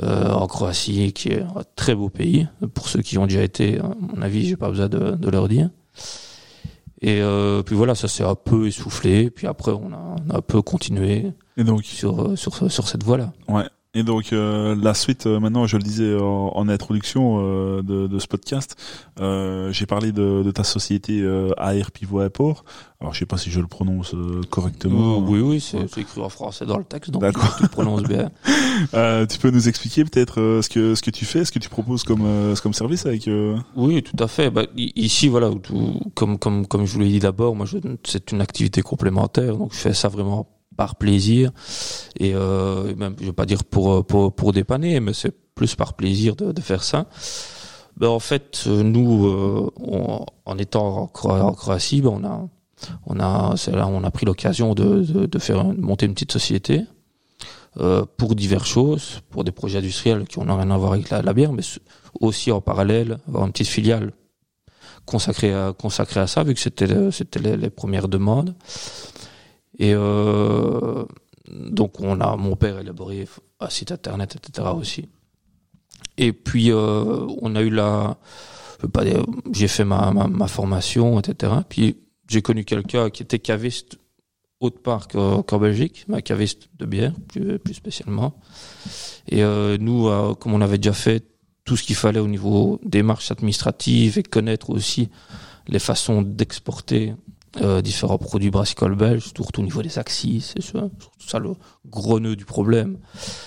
euh, en Croatie, qui est un très beau pays. Pour ceux qui ont déjà été, à mon avis, j'ai pas besoin de, de leur dire. Et euh, puis voilà, ça s'est un peu essoufflé. Puis après, on a, on a un peu continué Et donc, sur sur sur cette voie-là. ouais. Et donc euh, la suite, euh, maintenant, je le disais en, en introduction euh, de, de ce podcast, euh, j'ai parlé de, de ta société euh, AR Pivot Airport. Alors je sais pas si je le prononce euh, correctement. oui, oui, c'est écrit en français dans le texte, donc tu le prononces bien. Euh, tu peux nous expliquer peut-être euh, ce que ce que tu fais, ce que tu proposes comme euh, comme service avec. euh, Oui, tout à fait. Bah, ici, voilà, tout- comme comme comme je vous l'ai dit d'abord, moi, c'est une activité complémentaire, donc je fais ça vraiment par plaisir et euh, même, je vais pas dire pour euh, pour pour dépanner, mais c'est plus par plaisir de, de faire ça. Ben, en fait, euh, nous, euh, on- en étant en, en Croatie, ben, on a on a là on a pris l'occasion de, de de faire de monter une petite société. euh, pour diverses choses, pour des projets industriels qui n'ont rien à voir avec la, bière, mais aussi en parallèle avoir une petite filiale consacrée à consacrée à ça vu que c'était c'était les premières demandes et euh, donc on a mon père a élaboré un site internet etc aussi et puis euh, on a eu la j'ai fait ma, ma, ma formation etc puis j'ai connu quelqu'un qui était caviste autre part qu'en Belgique, un caviste de bière plus, plus spécialement. Et euh, nous, comme on avait déjà fait tout ce qu'il fallait au niveau démarches administratives et connaître aussi les façons d'exporter euh, différents produits brassicoles belges, surtout au niveau des axes, c'est ça, ça le gros nœud du problème.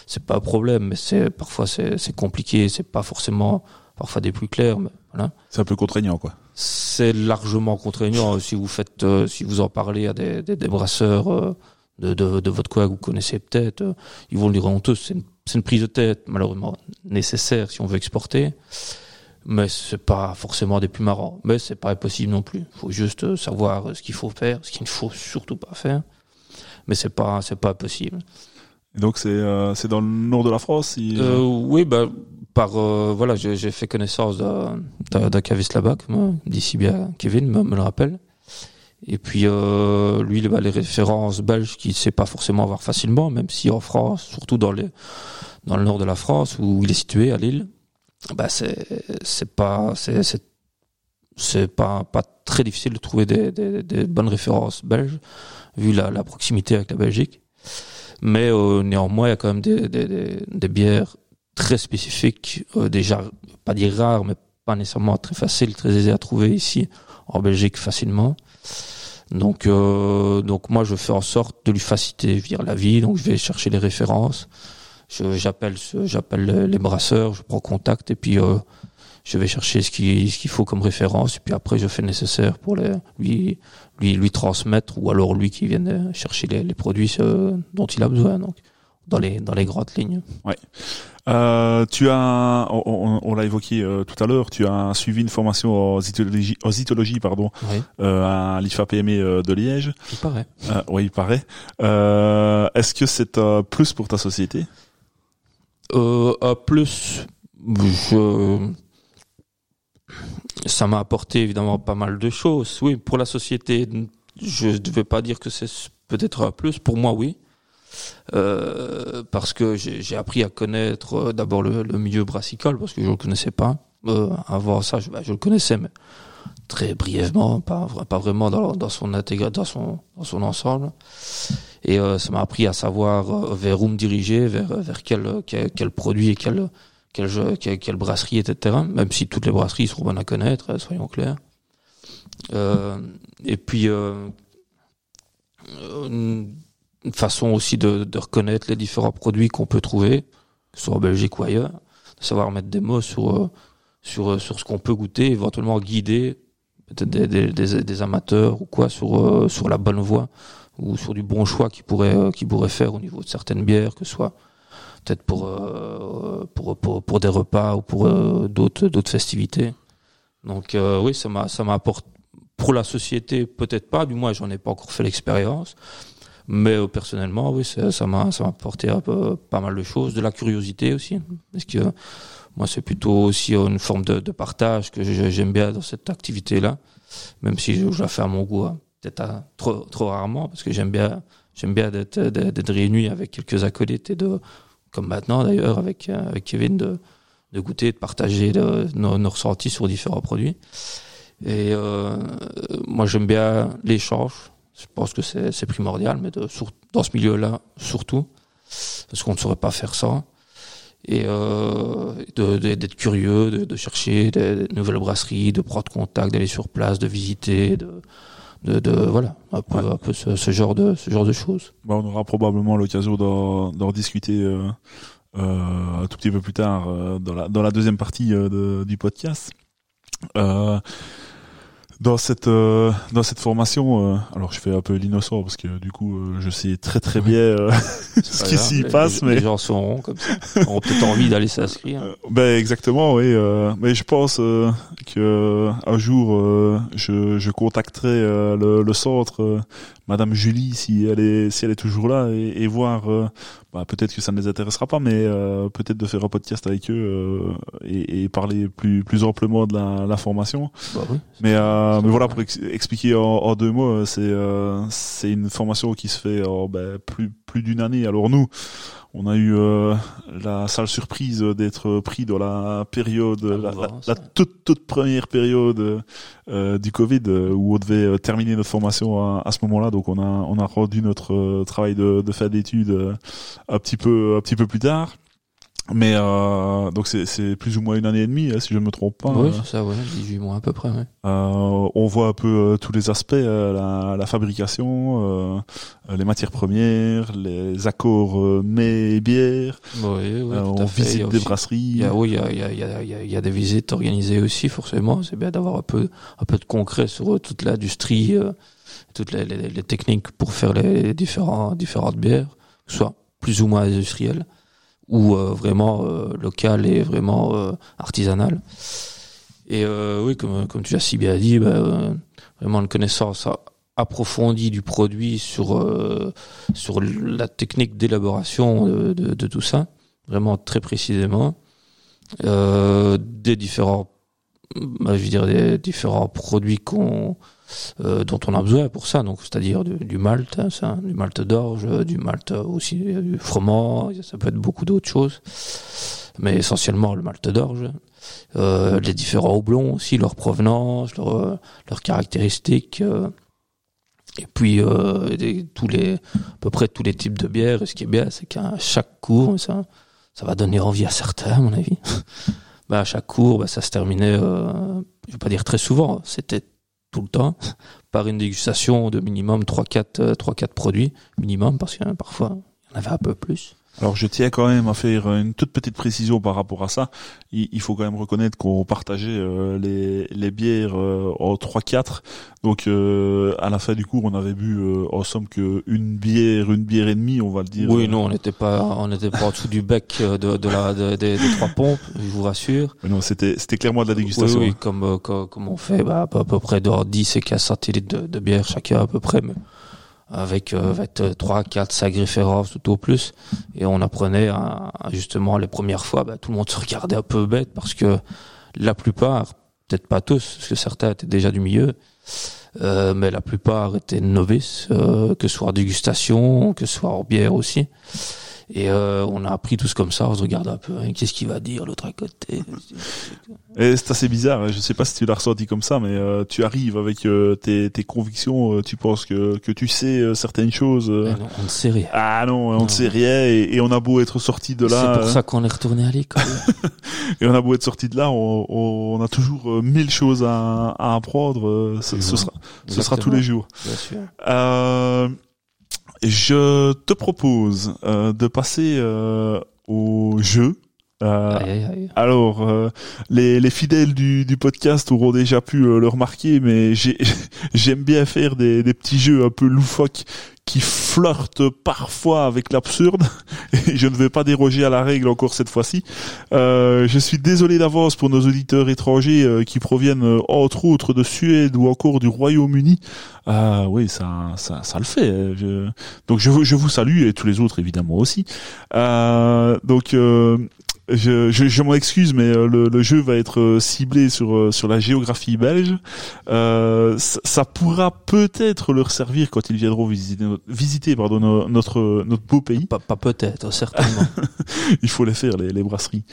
C'est pas un problème, mais c'est parfois c'est c'est compliqué, c'est pas forcément parfois des plus clairs, mais voilà C'est un peu contraignant, quoi. c'est largement contraignant si vous faites euh, si vous en parlez à des, des, des brasseurs euh, de, de, de votre coin que vous connaissez peut-être euh, ils vont le dire honteux c'est une, c'est une prise de tête malheureusement nécessaire si on veut exporter mais c'est pas forcément des plus marrants mais c'est pas impossible non plus faut juste savoir ce qu'il faut faire ce qu'il ne faut surtout pas faire mais c'est pas c'est pas possible Et donc c'est euh, c'est dans le nord de la France. euh, oui, bah, par euh, voilà, j'ai j'ai fait connaissance d'un d'un- d'un caviste là-bas, d'ici bien Kevin me, me le rappelle. Et puis lui, bah, les références belges qu'il sait pas forcément avoir facilement, même si en France, surtout dans les dans le nord de la France où il est situé à Lille, bah c'est c'est pas c'est c'est c'est pas pas très difficile de trouver des, des, des bonnes références belges vu la, la proximité avec la Belgique. Mais euh, néanmoins, il y a quand même des, des, bières très spécifiques, euh, déjà pas dire rares, mais pas nécessairement très faciles, très aisées à trouver ici en Belgique facilement. Donc, euh, donc moi, je fais en sorte de lui faciliter via la vie. Donc, je vais chercher les références. Je- J'appelle, j'appelle les- brasseurs, je prends contact et puis euh, je vais chercher ce qu'il ce qu'il faut comme référence. Et puis après, je fais le nécessaire pour les, lui, lui, lui transmettre ou alors lui qui vienne chercher les, les produits euh, dont il a besoin. Donc, dans les, dans les grandes lignes. Euh, tu as, on, on- on l'a évoqué euh, tout à l'heure, tu as suivi une formation en zytologie, en zytologie pardon, Oui, euh, à l'IFA PME euh, de Liège. il paraît. Euh, oui, il paraît. Euh, Est-ce que c'est plus pour ta société? Euh, à plus, ça m'a apporté évidemment pas mal de choses. Oui, pour la société, je ne vais pas dire que c'est peut-être un plus. Pour moi, oui. Euh, parce que j'ai appris à connaître euh, d'abord le, milieu brassicole, parce que je le connaissais pas. Euh, avant ça, bah, je le connaissais, mais très brièvement, pas, vra- pas vraiment dans, son intégra, dans son, dans son ensemble. Et euh, ça m'a appris à savoir euh, vers où me diriger, vers, vers quel, quel, produit et quel, quel, jeu, quelle, quelle brasserie, etc. Même si toutes les brasseries sont bonnes à connaître, euh, soyons clairs. Euh, et puis, euh, une façon aussi de, de reconnaître les différents produits qu'on peut trouver, que ce soit en Belgique ou ailleurs, de savoir mettre des mots sur, euh, sur, sur ce qu'on peut goûter, éventuellement guider peut-être des, amateurs ou quoi sur, euh, sur la bonne voie ou sur du bon choix qu'ils pourraient, euh, faire au niveau de certaines bières, que ce soit peut-être pour, euh, pour, pour, des repas ou pour d'autres, d'autres festivités. Donc oui, ça m'a, ça m'apporte pour la société peut-être pas, du moins j'en ai pas encore fait l'expérience, mais personnellement oui, ça m'a, ça m'a apporté peu, pas mal de choses, de la curiosité aussi, parce que moi c'est plutôt aussi euh, une forme de, partage que j'aime bien dans cette activité-là, même si je, la fais à mon goût, hein. peut-être trop, trop rarement, parce que j'aime bien, j'aime bien d'être, d'être avec quelques acolytes et de comme maintenant d'ailleurs avec, euh, avec Kevin, de, de goûter, de partager de, nos, nos ressentis sur différents produits. Et euh, moi, j'aime bien l'échange. Je pense que c'est primordial, mais dans ce milieu-là, surtout, parce qu'on ne saurait pas faire ça. Et euh, d'être curieux, de, de chercher des, des nouvelles brasseries, de prendre contact, d'aller sur place, de visiter, de, de, de voilà, un peu, Ouais. un peu ce, ce genre de ce genre de choses. Bah, on aura probablement l'occasion d'en discuter euh, euh, un tout petit peu plus tard dans, la, dans la deuxième partie du podcast. Euh, dans cette euh, dans cette formation, euh, alors je fais un peu l'innocent parce que du coup euh, je sais très très bien euh, ce qui s'y passe, les, mais les gens seront comme ça, auront peut-être envie d'aller s'inscrire. Euh, ben exactement, oui. euh, mais je pense euh, que un jour euh, je, je contacterai euh, le, le centre, euh, Madame Julie, si elle est si elle est toujours là, et, et voir. euh, bah, peut-être que ça ne les intéressera pas, mais euh, peut-être de faire un podcast avec eux euh, et, et parler plus plus amplement de la, la formation. Bah oui. Mais euh, mais voilà pour ex- expliquer en, en deux mots, c'est euh, c'est une formation qui se fait en ben, plus plus d'une année. Alors nous, on a eu euh, la sale surprise d'être pris dans la période, Ah, la, toute toute première période euh, du Covid euh, où on devait euh, terminer notre formation à, à ce moment-là. Donc on a on a rendu notre travail de, de fin d'études un petit peu un petit peu plus tard. Mais euh, donc c'est c'est plus ou moins une année et demie, hein, si je ne me trompe pas. oui, Euh, c'est ça, ouais, 18 mois à peu près. Ouais. euh, on voit un peu euh, tous les aspects, euh, la, la fabrication, euh, les matières premières, les accords euh, mets et bières. Oui, oui, on visite des aussi- brasseries. Il y a, oui, il y a, il y, a, il y, a, il y a- des visites organisées aussi, forcément. C'est bien d'avoir un peu, un peu de concret sur toute l'industrie, euh, toutes les, les, les techniques pour faire les différents, différentes bières, soit plus ou moins industrielles ou euh, vraiment euh, locales et vraiment euh, artisanales. Et oui, comme, comme tu as si bien dit, bah, vraiment une connaissance approfondie du produit sur, euh, sur la technique d'élaboration de, de, de tout ça vraiment très précisément euh, des différents bah, je veux dire des différents produits qu'on euh, dont on a besoin pour ça. Donc c'est-à-dire du, malt hein, ça, du malt d'orge du malt aussi euh, du froment ça peut être beaucoup d'autres choses. Mais essentiellement le malt d'orge. Euh, les différents houblons aussi leur provenance leur, leurs caractéristiques et puis tous les à peu près tous les types de bières. Ce qui est bien c'est qu'à chaque cours ça ça va donner envie à certains, à mon avis. bah, à chaque cours, bah, ça se terminait, je vais pas dire très souvent, c'était tout le temps, par une dégustation de minimum 3-4 euh, 3-4 produits, minimum, parce que parfois, il y en avait un peu plus. Alors je tiens quand même à faire une toute petite précision par rapport à ça. Il, il faut quand même reconnaître qu'on partageait euh, les, les bières euh, en 3-4. Donc euh, à la fin du cours, on avait bu euh, en somme que une bière, une bière et demie, on va le dire. Oui, non, on n'était pas, on n'était pas en dessous du bec euh, de, de la, de- des- des trois pompes, je vous rassure. Mais non, c'était c'était clairement de la dégustation. Oui, oui, comme, euh, co- comme, on fait, bah, à peu, à peu près de 10 et 15 centilitres de, de bière chacun à peu près, mais avec, euh, avec euh, 3, 4, 5 références tout au plus. Et on apprenait à, à justement les premières fois, bah, tout le monde se regardait un peu bête parce que la plupart, peut-être pas tous, parce que certains étaient déjà du milieu, euh, mais la plupart étaient novices, euh, que ce soit en dégustation, que ce soit en bière aussi. Et euh, on a appris tous comme ça, on se regarde un peu, hein, qu'est-ce qu'il va dire l'autre à côté Et c'est assez bizarre. hein. Je sais pas si tu l'as ressenti comme ça, mais euh, tu arrives avec euh, tes, tes convictions. euh, tu penses que que tu sais euh, certaines choses. euh, non, on ne sait rien. Ah non, on Non. ne sait rien et, et on a beau être sorti de là, C'est pour euh, ça qu'on est retourné à l'école. et on a beau être sorti de là, on, on a toujours euh, mille choses à, à apprendre. euh, Ce, ce sera, ce sera tous les jours. Bien sûr. Je te propose euh, de passer euh, au jeu. Euh, Aïe, aïe, aïe. alors, euh, les, les fidèles du, du podcast auront déjà pu euh, le remarquer, mais j'ai- j'aime bien faire des, des petits jeux un peu loufoques qui flirtent parfois avec l'absurde. Et je ne vais pas déroger à la règle encore cette fois-ci. Euh, je suis désolé d'avance pour nos auditeurs étrangers euh, qui proviennent euh, entre autres de Suède ou encore du Royaume-Uni. Ah oui, ça, ça, ça le fait. je- Donc je, vous- je vous salue et tous les autres évidemment aussi. Euh, donc je, je, je m'en excuse, mais euh, le, le jeu va être euh, ciblé sur euh, sur la géographie belge. Euh, ça, ça pourra peut-être leur servir quand ils viendront visiter notre, visiter pardon no- notre notre beau pays. Pas, pas peut-être, certainement. Il faut les faire les, les brasseries.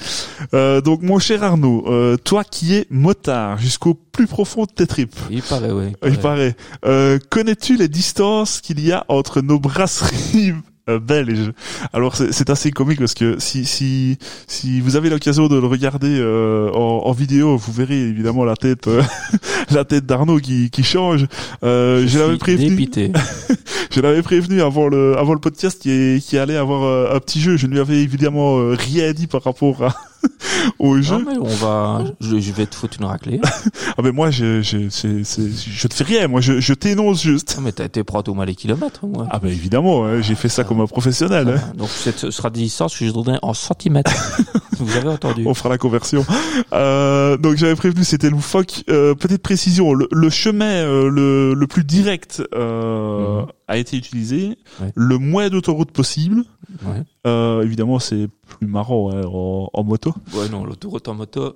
Euh, donc mon cher Arnaud, euh, toi qui es motard jusqu'au plus profond de tes tripes. Il paraît, oui. Il paraît. Euh, Connais-tu les distances qu'il y a entre nos brasseries euh, belges Alors c'est assez comique parce que si si si vous avez l'occasion de le regarder euh, en, en vidéo, vous verrez évidemment la tête euh, la tête d'Arnaud qui qui change. Euh, je l'avais suis prévenu. Je l'avais prévenu avant le avant le podcast qui, est, qui allait avoir euh, un petit jeu. Je ne lui avais évidemment euh, rien dit par rapport à, au jeu. Non, mais on va, je, je vais te foutre une raclée. Ah ben moi je je c'est c'est je te fais rien. Moi je je t'énonce juste. Non, mais t'as été prêt au mal les kilomètres, moi. Ah ben évidemment, hein, j'ai fait ça comme un professionnel. hein. Donc, cette- ce sera des distances que je donnerai en centimètres. Vous avez entendu. On fera la conversion. Euh, donc j'avais prévenu, c'était loufoque. Euh, petite précision, le, le chemin euh, le, le plus direct euh, Mhm. A été utilisé, Ouais. le moins d'autoroute possible. Ouais. Euh, évidemment, c'est plus marrant hein, en, en moto. Ouais, non, l'autoroute en moto,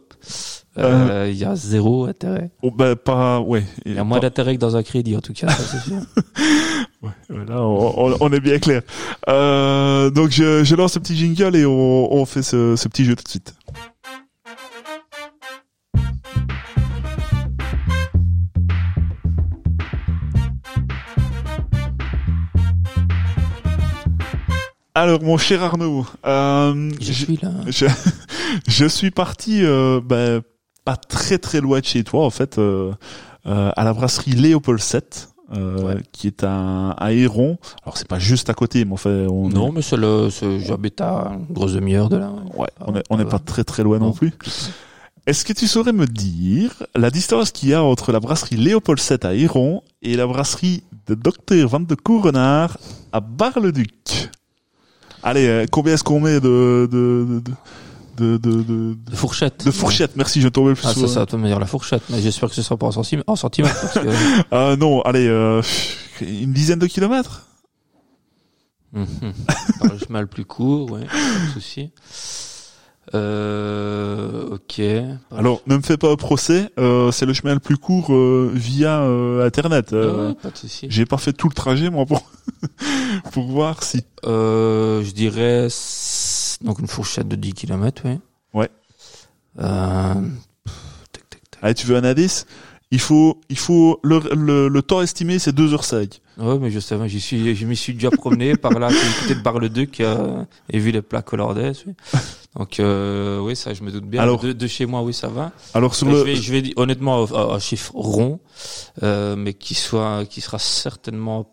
euh, il y a zéro intérêt. Oh, ben pas, ouais. Il y a moins pas- d'intérêt que dans un crédit, en tout cas, ça, c'est sûr. ouais, Là, on, on- on est bien clair. Euh, donc je, je lance ce petit jingle et on, on fait ce, ce petit jeu tout de suite. Alors mon cher Arnaud, euh, Je je- suis là. je, je suis parti euh, ben, pas très très loin de chez toi en fait euh, euh, à la brasserie Léopold 7 euh, Ouais. qui est un, héron alors c'est pas juste à côté mais en fait on Non, mais c'est le, j'habite à une grosse demi-heure de là. ouais, on est on n'est pas très très loin non, Non. plus est-ce que tu saurais me dire la distance qu'il y a entre la brasserie Léopold 7 à Héron et la brasserie de Dr Van de Courenard à Bar-le-Duc? Allez, euh, combien est-ce qu'on met de de de de, de, de, De fourchette. de fourchette Merci, je tombais plus Ah, sur- ça, ça va te me dire la fourchette, mais j'espère que ce sera pas en centimètres, en centimètres, parce que, Ah non, allez, euh, une dizaine de kilomètres Mhm. Le chemin le plus court, ouais, pas de souci. Euh, ok. Alors, ne me fais pas un procès, euh, c'est le chemin le plus court euh, via euh, Internet. Ah Euh, ouais, pas de souci. J'ai pas fait tout le trajet, moi, pour, pour voir si... Euh, je dirais donc une fourchette de 10 km, oui. Ouais. Euh, tac, tac, tac. Allez, tu veux un indice? Il faut, il faut le, le, le temps estimé, c'est 2h05. Ouais, mais je sais, j'y suis, je m'y suis déjà promené par là, du côté de Bar-le-Duc, euh, et vu les plaques hollandaises, oui. Donc, euh, oui, ça, je me doute bien. Alors- de, de chez moi, oui, ça va. Alors sur le, Je vais, je vais dire, honnêtement un, un chiffre rond, euh, mais qui soit, qui sera certainement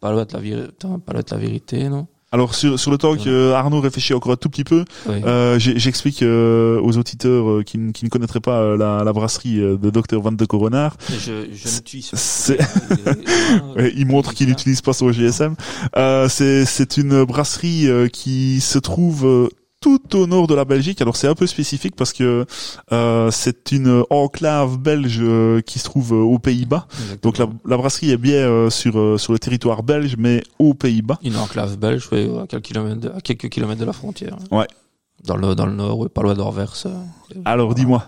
pas loin de la vérité, pas loin de la vérité, non? alors sur, sur le temps que Arnaud réfléchit encore un tout petit peu, Oui. euh, j'explique euh, aux auditeurs euh, qui, ne- qui ne connaîtraient pas euh, la, la brasserie euh, de Dr Van de Coronard. Je, je ne tue il montre qu'il n'utilise pas son GSM. Euh, c'est c'est une brasserie euh, qui se trouve euh, tout au nord de la Belgique. Alors c'est un peu spécifique parce que euh, c'est une enclave belge euh, qui se trouve euh, aux Pays-Bas. Donc la, la brasserie est bien euh, sur euh, sur le territoire belge, mais aux Pays-Bas. Une enclave belge, ouais, à quelques kilomètres, de, à quelques kilomètres de la frontière. Ouais. Dans le, dans le nord, ouais, pas loin d'Anvers. Alors dis-moi.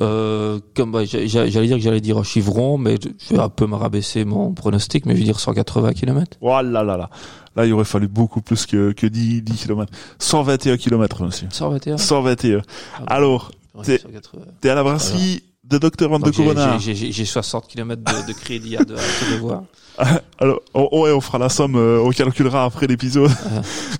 Euh, comme, bah, j'a- j'a- j'allais dire que j'allais dire un chivron, mais je vais un peu me rabaisser mon pronostic, mais je vais dire 180 km. Oh là là là. Là, il aurait fallu beaucoup plus que, que 10, 10 km. 121 km, monsieur. 121? 121. Ah, Alors, t'es- 180. t'es à la brasserie de Dr Van de Donc, j'ai- Coronard. j'ai- J'ai j'ai 60 km de, de crédit à, de, à devoir. Alors, on, ouais, on fera la somme, euh, on calculera après l'épisode.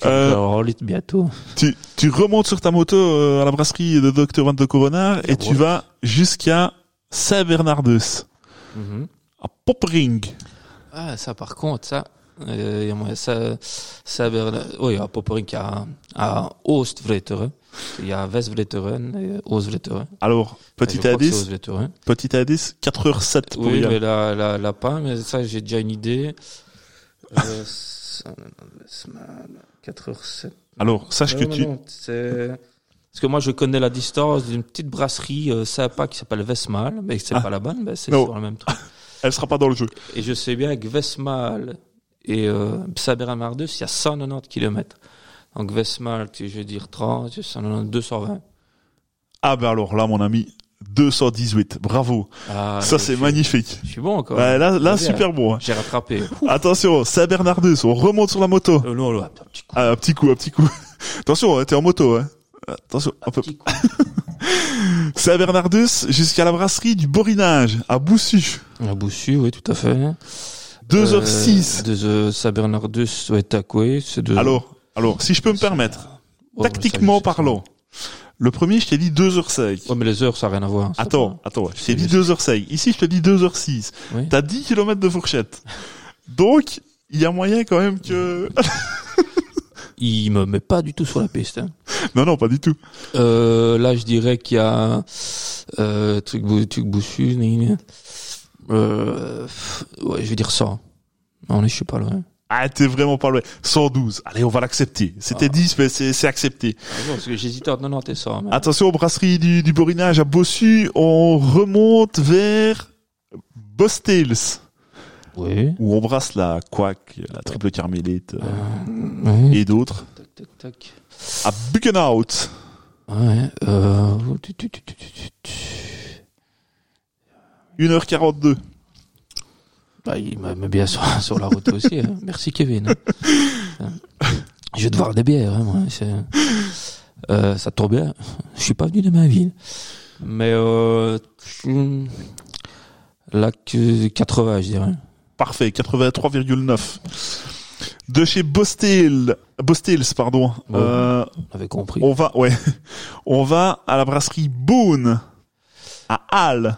Euh, litre bientôt. tu, tu remontes sur ta moto euh, à la brasserie de Dr Van de Coronard et tu vas jusqu'à Saint-Bernardus, Mhm. à Poppering. Ah, ça, par contre, ça, euh, y a moyen, ça, ça, Berna- oui, à Oost-Vleteren. Il y a West-Vleteren et Oost-Vleteren. Alors, petit indice, petit indice, 4h07 pour Oui, mais là, là, là, pas, mais ça, j'ai déjà une idée. Euh, ça- Westman, 4h07. Alors, sache que Non, tu... non. Parce que moi, je connais la distance d'une petite brasserie euh, sympa qui s'appelle Vesmal, mais c'est Ah. pas la bonne, mais c'est sur le même truc. Elle sera pas dans le jeu. Et je sais bien que Vesmal et euh, Sabermardus, il y a 190 km. Donc Westmalte, je vais dire 30, ça en a 220. Ah ben alors là, mon ami, 218. Bravo. Ah, Ça, c'est magnifique. Je suis bon encore. Là, super bon. hein. J'ai rattrapé. Attention, Saint-Bernardus, on remonte sur la moto. Euh, non, non, un petit coup. Ah, un petit coup, un petit coup. Attention, hein, t'es en moto, hein. Attention, un peu. petit coup. Saint-Bernardus jusqu'à la brasserie du Borinage, à Boussu. La Boussu, oui, tout à fait. 2h06. Euh, de ouais, tac, oui. C'est de... Alors, alors, si je peux me permettre, Ouais, tactiquement ça, parlant, le premier, je t'ai dit 2h05. pas. Ouais, mais les heures, ça n'a rien à voir. Attends, va. attends, je t'ai dit juste. 2h05. Ici, je te dis 2h06. Oui. T'as 10 km de fourchette. Donc, il y a moyen quand même que... Il me met pas du tout sur la piste. hein. non, non, pas du tout. Euh, là, je dirais qu'il y a euh, truc, truc. Euh, ouais, je vais dire 100. Non, je suis pas loin. Ah, t'es vraiment pas loin. 112. Allez, on va l'accepter. C'était Ah. 10, mais c'est c'est accepté. Ah bon, parce que j'hésitais entre 90 et 100. mais- Attention, brasserie du, du Borinage à Bossu. On remonte vers Bostales, Oui. où on brasse la Quack, la triple carmélite euh, Euh, oui. et d'autres. Tac, tac, tac. À Buckenhout. Ouais. Euh... tu, tu, tu, tu, tu, tu. 1h42. Bah, il met bien sur, sur la route aussi. hein. Merci Kevin. Je vais devoir des bières, hein, moi. Euh, ça tombe bien. Je suis pas venu de ma ville. Mais euh, là que 80, je dirais. Parfait, 83,9. De chez Bostales, Bostales, pardon. Euh, On avait compris. on va, ouais, on va à la brasserie Boone à Halle.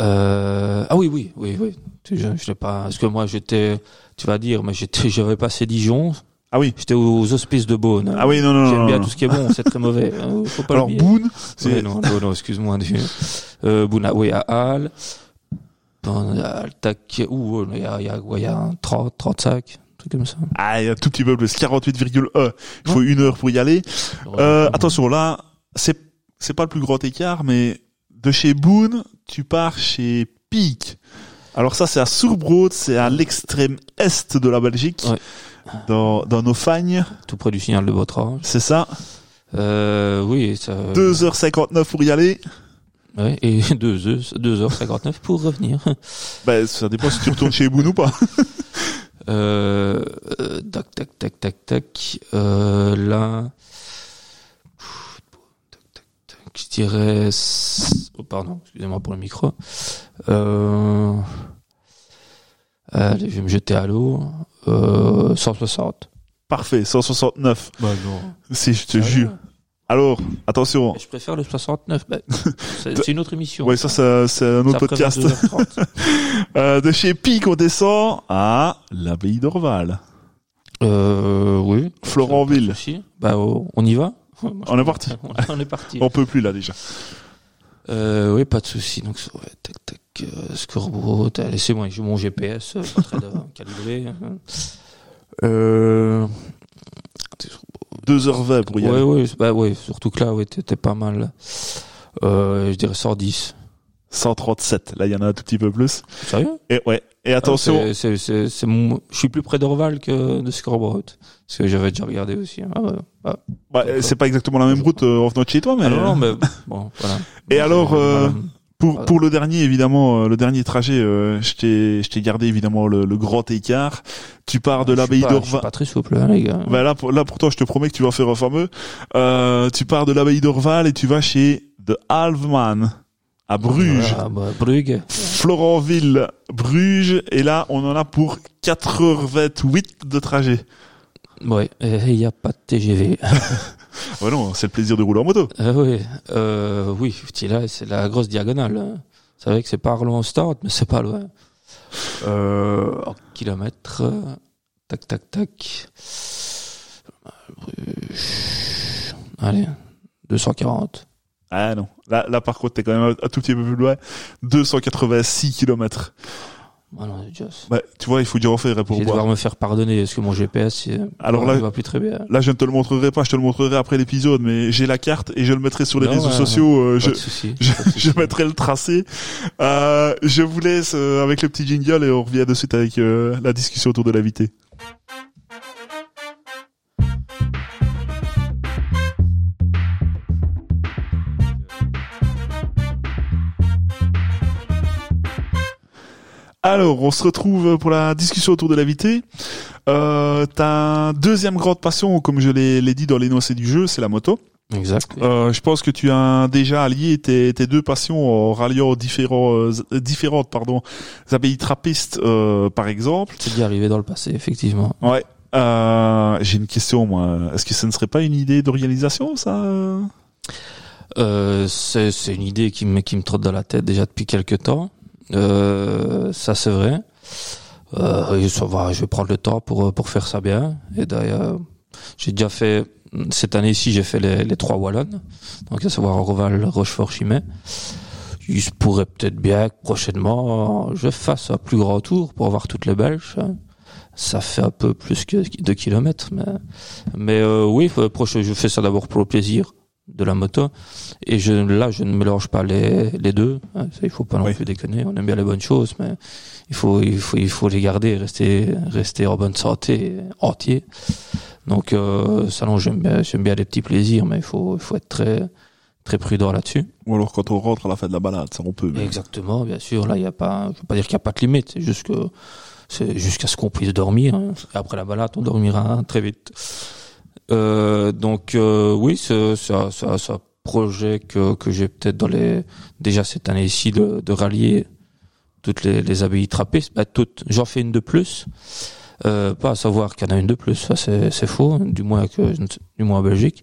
Euh, ah oui, oui, oui, oui. Je, je l'ai pas. Parce que moi, j'étais. Tu vas dire, mais j'étais, j'avais passé Dijon. Ah oui. J'étais aux hospices de Beaune. Ah oui, non, non, non. J'aime bien non. tout ce qui est bon. C'est très mauvais. Faut pas Alors. Boone, c'est Ouais, non, non, non, excuse-moi. Euh, Bouna, oui, à Halle. Bon, à Tac, ouh, il y a, il y a, il y a un 30, 35, un truc comme ça. ah, il y a un tout petit peu plus, 48,1. Il faut une heure pour y aller. Euh, attention, là, c'est c'est pas le plus grand écart, mais de chez Boone, tu pars chez Peak. Alors ça, c'est à Surbrode, c'est à l'extrême est de la Belgique, Ouais. dans, dans nos fagnes, Tout près du signal de Botrange. c'est ça. Euh, oui, ça. 2h59 pour y aller. Ouais, et 2 heures, 2h59 pour revenir. Ben, ça dépend si tu retournes chez Boone ou pas. Euh, euh, tac, tac, tac, tac, tac. Euh, là. Je dirais. Oh, pardon, excusez-moi pour le micro. Euh, allez, je vais me jeter à l'eau. Euh, 160. Parfait, 169. Bah non. Si, je te jure. Alors, attention. Je préfère le 69. Bah, c'est une autre émission. Ouais, ça, ça, c'est un autre podcast. 22h30. Euh, de chez Pic, on descend à l'abbaye d'Orval. euh, oui. Florentville. Bah, oh, on y va? On est parti. On est parti. On peut plus là déjà. Euh, oui, pas de souci. Donc, ouais, tac, tac, euh, scoreboard. Laissez-moi, j'ai mon GPS, euh, pas très calibré. hein. Euh, 2h20 pour y ouais, aller. ouais, bah, ouais, surtout que là, ouais, t'étais pas mal. Euh, je dirais 110. 137. Là, il y en a un tout petit peu plus. Sérieux? Et ouais. Et attention. Ah, c'est, c'est, c'est, c'est mon- je suis plus près d'Orval que de Scoreboard. Parce que j'avais déjà regardé aussi. hein. Ah, ouais. Ah. bah, c'est pas exactement la même route euh, en venant de chez toi, mais. Ah, non, non, mais bon, voilà. Et alors, euh. Pour, pour le dernier, évidemment, euh, le dernier trajet, euh, je t'ai, je t'ai gardé évidemment le, le grand écart. Tu pars de l'abbaye pas- Je suis d'Orval. pas très souple, hein, les gars. Bah là, pour, là, pourtant, je te promets que tu vas faire un fameux. Euh, tu pars de l'abbaye d'Orval et tu vas chez The Halfman à Bruges. Voilà, bah, Bruges. Florentville, Bruges. Et là, on en a pour 4h28 de trajet. Ouais, il n'y a pas de TGV. Ouais, non, c'est le plaisir de rouler en moto. Euh, oui, euh, oui, petit, là, c'est la grosse diagonale. hein. C'est vrai que c'est pas loin au start, mais c'est pas loin. Euh, en kilomètres, euh, tac, tac, tac. Allez, 240. Ah non. Là, là par contre, t'es quand même un, tout petit peu plus loin. 286 km. Ah non. Bah, tu vois, il faut dire en faire pour Je vais devoir me faire pardonner parce que mon GPS, Alors là- va plus très bien. Là, je ne te le montrerai pas, je te le montrerai après l'épisode, mais j'ai la carte et je le mettrai sur les Non, réseaux sociaux. euh, Pas je, je, mettrai le tracé. Euh, je vous laisse euh, avec le petit jingle et on revient de suite avec euh, la discussion autour de l'invité. Alors, on se retrouve pour la discussion autour de l'invité. Euh, ta deuxième grande passion, comme je l'ai dit dans l'énoncé du jeu, c'est la moto. Exact. Euh, je pense que tu as déjà allié tes, tes deux passions en ralliant différents, euh, différentes pardon, abbayes trappistes, euh, par exemple. C'est déjà arrivé dans le passé, effectivement. Ouais. Euh, J'ai une question, moi. Est-ce que ce ne serait pas une idée d'organisation, ça? Euh, c'est c'est une idée qui me, qui me trotte dans la tête déjà depuis quelques temps. Euh, ça, c'est vrai. Euh, et ça va, je vais prendre le temps pour, pour faire ça bien. Et d'ailleurs, j'ai déjà fait, cette année-ci, j'ai fait les, les trois Wallonnes. Donc, à savoir Orval, Rochefort, Chimay. Il se pourrait peut-être bien que prochainement, je fasse un plus grand tour pour voir toutes les Belges. Ça fait un peu plus que de kilomètres, mais, mais euh, oui, je fais ça d'abord pour le plaisir de la moto. Et je, là, je ne mélange pas les, les deux. hein, ça, il faut pas non Oui. plus déconner. On aime bien les bonnes choses, mais il faut, il faut, il faut les garder, rester, rester en bonne santé, entier. Donc, euh, ça, non, j'aime bien, j'aime bien les petits plaisirs, mais il faut, il faut être très, très prudent là-dessus. Ou alors quand on rentre à la fin de la balade, ça on peut. mais- Exactement, bien sûr. Là, il y a pas, je veux pas dire qu'il n'y a pas de limite. C'est juste que, c'est jusqu'à ce qu'on puisse dormir. hein. Après la balade, on dormira très vite. Euh, donc, euh, oui, c'est ça, ça, projet que, que j'ai peut-être dans les, déjà cette année-ci de, de rallier toutes les, les abbayes trappistes. Bah, toutes. J'en fais une de plus. Euh, pas à savoir qu'il y en a une de plus, ça c'est faux, du moins que du moins en Belgique.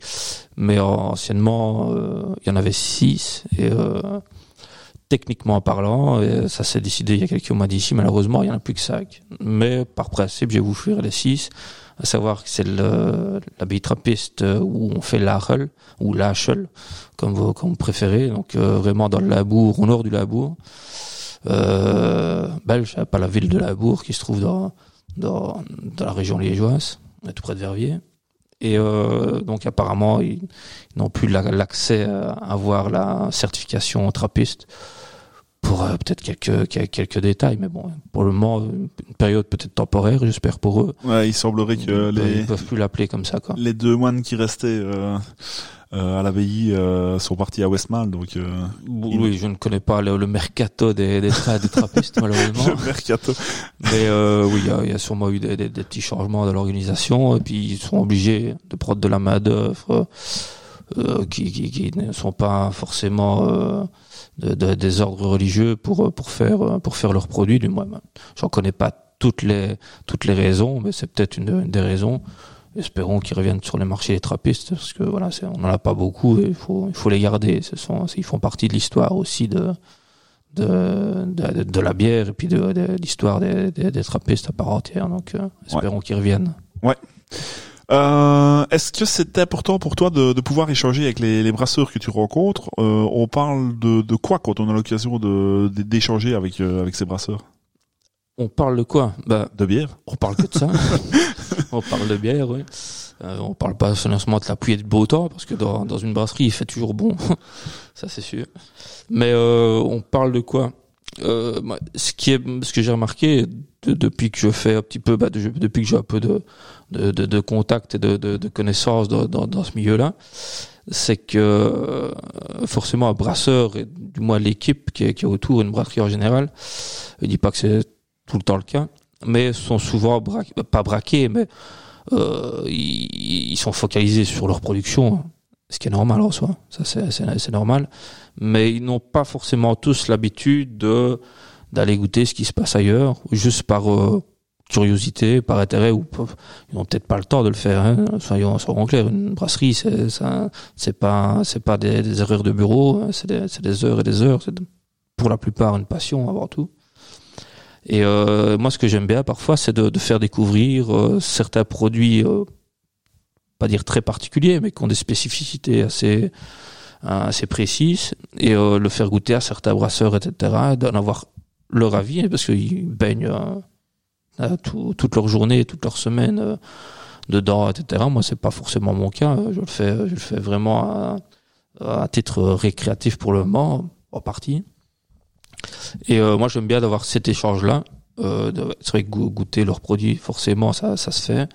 Mais anciennement, euh, il y en avait six et euh, techniquement parlant, ça s'est décidé il y a quelques mois d'ici. Malheureusement, il y en a plus que cinq. Mais par principe, je vais vous faire les six. À savoir que c'est l'abbaye trappiste euh, où on fait l'Achel ou l'Achel, comme vous, comme vous préférez. Donc euh, vraiment dans le Labour, au nord du Labour. Euh, belge, pas la ville de Labour qui se trouve dans, dans, dans la région liégeoise, tout près de Verviers. Et euh, donc apparemment, ils, ils n'ont plus la- l'accès à avoir la certification trappiste pour euh, peut-être quelques, quelques détails, mais bon, pour le moment, une période peut-être temporaire, j'espère pour eux. Ouais, il semblerait que Ils les, peuvent plus l'appeler comme ça, quoi. les deux moines qui restaient euh, euh, à l'abbaye euh, sont partis à Westmal, donc euh, Oui, je ne connais pas le, le mercato des, des, tra- des trappistes, malheureusement. le mercato. Mais euh, oui, il y a- il y, a sûrement eu des, des- des petits changements dans l'organisation, et puis ils sont obligés de prendre de la main d'œuvre euh, qui, qui, qui ne sont pas forcément euh, de, de- des ordres religieux pour pour faire euh, pour faire leurs produits. Du moins, j'en connais pas toutes les toutes les raisons, mais c'est peut-être une, une des raisons. Espérons qu'ils reviennent sur les marchés des trappistes, parce que voilà, c'est- on n'en a pas beaucoup, et il faut il faut les garder. Ce sont ils font partie de l'histoire aussi de de, de, de la bière et puis de, de l'histoire des, des, des trappistes à part entière. Donc, euh, espérons qu'ils reviennent. Euh, Est-ce que c'est important pour toi de, de pouvoir échanger avec les, les brasseurs que tu rencontres? Euh, On parle de, de quoi quand on a l'occasion de de- d'échanger avec euh, avec ces brasseurs? On parle de quoi? Bah, De bière On parle que de ça. on parle de bière, oui. Euh, on parle pas seulement de la pluie et du beau temps, parce que dans, dans une brasserie, il fait toujours bon. ça, c'est sûr. Mais euh, on parle de quoi? Euh, ce qui est, ce que j'ai remarqué de- depuis que je fais un petit peu, bah, de- depuis que j'ai un peu de, de, de, de contact et de, de, connaissances dans, dans, ce milieu-là, c'est que euh, forcément un brasseur et du moins l'équipe qui est, autour, une brasserie en général, je dis pas que c'est tout le temps le cas, mais sont souvent bra pas braqués, mais euh, ils, sont focalisés sur leur production, ce qui est normal en soi, ça c'est- normal, mais ils n'ont pas forcément tous l'habitude de d'aller goûter ce qui se passe ailleurs, juste par euh, curiosité, par intérêt, ou ils n'ont peut-être pas le temps de le faire. Hein, soyons, soyons clairs, une brasserie, c'est c'est pas c'est pas des, des erreurs de bureau, hein, c'est des, des heures et des heures, c'est pour la plupart une passion avant tout. Et euh, moi, ce que j'aime bien parfois, c'est de, de faire découvrir euh, certains produits, euh, pas dire très particuliers, mais qui ont des spécificités assez assez précises, et euh, le faire goûter à certains brasseurs, etc., d'en avoir leur avis, parce qu'ils baignent euh, tout- toute leur journée, toute leur semaine euh, dedans, etc. Moi, c'est pas forcément mon cas. Je le fais, je le fais vraiment à, titre récréatif pour le moment, en partie. Et euh, moi, j'aime bien d'avoir cet échange-là. Euh, c'est vrai que go- goûter leurs produits, forcément, ça, se fait.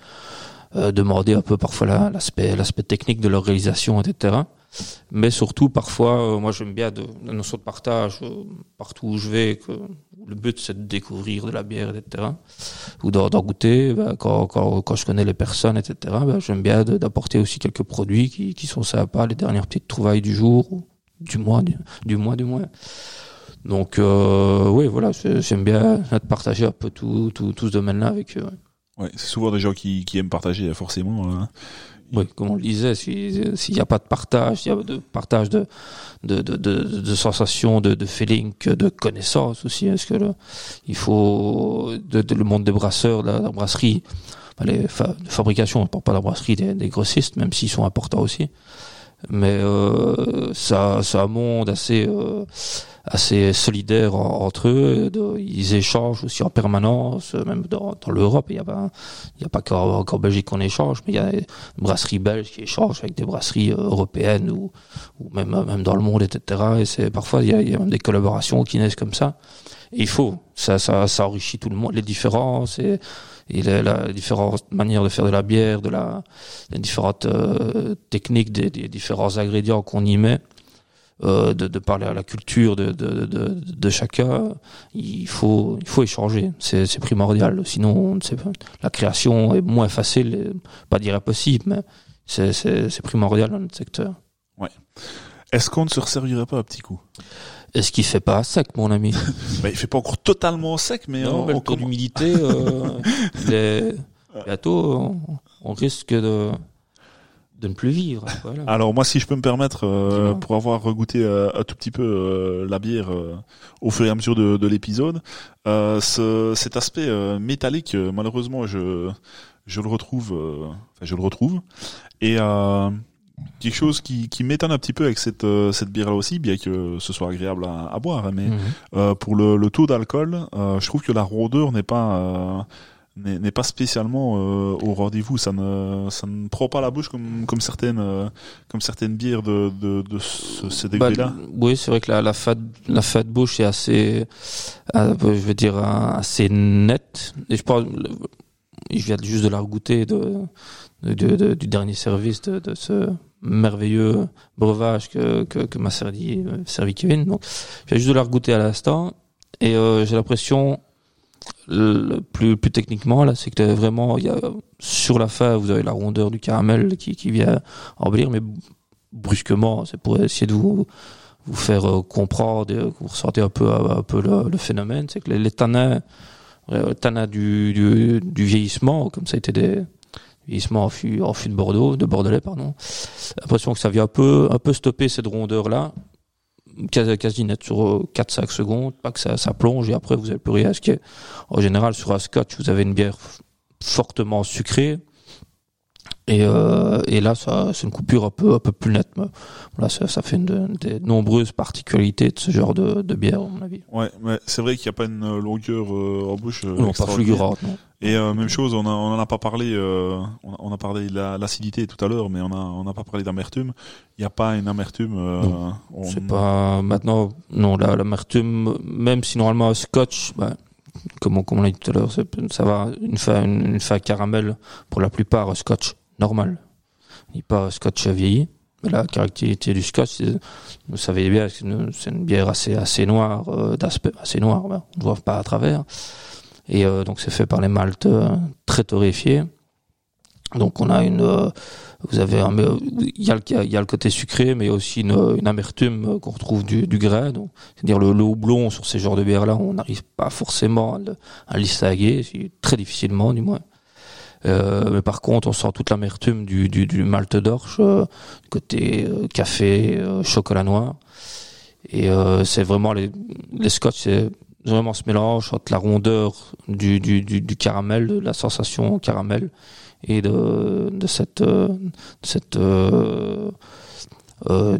Euh, demander un peu parfois la- l'aspect, l'aspect technique de leur réalisation, etc. Mais surtout, parfois, euh, moi, j'aime bien de, la notion de partage euh, partout où je vais, que, le but c'est de découvrir de la bière, etc. Ou d'en goûter. Ben, quand, quand, quand je connais les personnes, etc. Ben, j'aime bien d'apporter aussi quelques produits qui, qui sont sympas, les dernières petites trouvailles du jour, ou du mois, du, mois, du mois. Donc euh, oui, voilà, j'aime bien de partager un peu tout, tout, tout ce domaine-là avec eux. Ouais, c'est souvent des gens qui, qui aiment partager, forcément. hein. Oui, comme on le disait, si- s'il n'y a pas de partage, il y a de partage de, de, de, sensations, de, de feeling, de connaissances aussi. Est-ce que le, il faut le monde des brasseurs, la, la brasserie, les fa- de fabrication, on ne parle pas de la brasserie, des, grossistes, même s'ils sont importants aussi. Mais euh, ça, c'est un monde assez euh, assez solidaire en- entre eux. ils échangent aussi en permanence, même dans, l'Europe. Il n'y a pas pas qu'en Belgique qu'on échange, mais il y a des brasseries belges qui échangent avec des brasseries euh, européennes ou, même même dans le monde, etc. Et c'est parfois il y a, même des collaborations qui naissent comme ça. Et il faut, ça, ça, enrichit tout le monde, les différences et, les différentes manières de faire de la bière, de la, les différentes euh, techniques, des, des différents ingrédients qu'on y met, euh, de, de parler à la culture de, de, de, chacun. Il faut, il faut échanger, c'est primordial. Sinon, on ne sait pas. La création est moins facile, pas dire impossible, mais c'est primordial dans notre secteur. Est-ce qu'on ne se resservirait pas un petit coup? Est-ce qu'il fait pas sec, mon ami? Bah, Il fait pas encore totalement sec, mais Non, on, euh, bientôt, on, on risque de, de ne plus vivre. Voilà. Alors moi, si je peux me permettre, euh, pour avoir goûté euh, un tout petit peu euh, la bière euh, au fur et à mesure de, de l'épisode, euh, ce, cet aspect euh, métallique, euh, malheureusement, je je le retrouve, euh, enfin, je le retrouve, et euh, quelque chose qui, qui m'étonne un petit peu avec cette euh, cette bière-là aussi, bien que ce soit agréable à, à boire, hein, mais Mhm. euh, pour le, le taux d'alcool, euh, je trouve que la rondeur n'est pas euh, n'est pas spécialement euh, au rendez-vous. Ça ne ça ne prend pas la bouche comme comme certaines euh, comme certaines bières de de, de ce, ce Bah, degré-là. oui, c'est vrai que la, la fat, la fat bouche est assez, euh, je veux dire, euh, assez nette. Et je parle, le- je viens juste de la goûter de, de, de- de- du dernier service de, de ce merveilleux breuvage que, que, que m'a servi, euh, servi Kevin. Donc, je viens juste de la goûter à l'instant. Et euh, j'ai l'impression, plus, techniquement, là, c'est que vraiment, y a, sur la fin, vous avez la rondeur du caramel qui, vient embellir, mais brusquement, c'est pour essayer de vous, faire euh, comprendre, et que vous ressentez un peu, peu le, phénomène, c'est que les, les tanins, euh, du, vieillissement, comme ça a été des vieillissements en fût, en fût de Bordeaux, de Bordelais, pardon, l'impression que ça vient un peu, un peu stopper cette rondeur-là, quasi, net sur euh, 4-5 secondes, pas que ça, ça plonge et après vous avez plus rien. Ce qui en général, sur un scotch, vous avez une bière fortement sucrée. Et, euh, et là, c'est une coupure un peu, un peu plus nette. Mais Voilà, ça, ça fait une de- des nombreuses particularités de ce genre de, de bière, à mon avis. Ouais, mais c'est vrai qu'il n'y a pas une longueur euh, en bouche. euh, Non, pas fulgurante. Et euh, même chose, on a, on en a pas parlé, on, a, on a parlé de la- l'acidité tout à l'heure, mais on a, on n'a pas parlé d'amertume. Il n'y a pas une amertume. On- C'est pas maintenant, non, la- l'amertume, même si normalement un scotch, bah, comme on, comme on l'a dit tout à l'heure, ça va une fin, une, une fin caramel pour la plupart scotch normal, ni pas un scotch vieilli. Mais la caractéristique du scotch, vous savez bien, c'est une, bière assez noire, euh, d'aspect assez noir, bah, on ne voit pas à travers. Et euh, donc c'est fait par les maltes euh, très torréfiés. Donc on a une, vous avez il y a le, il côté sucré, mais il aussi une, amertume qu'on retrouve du, du grain. C'est-à-dire le, le houblon sur ces genres de bières-là, on n'arrive pas forcément à à c'est très difficilement du moins. Euh, mais par contre, on sent toute l'amertume du, du, du malt d'orge, euh, côté euh, café, euh, chocolat noir. Et c'est vraiment les, les scotch, c'est vraiment ce mélange entre la rondeur du, caramel, de la sensation caramel, et de, cette,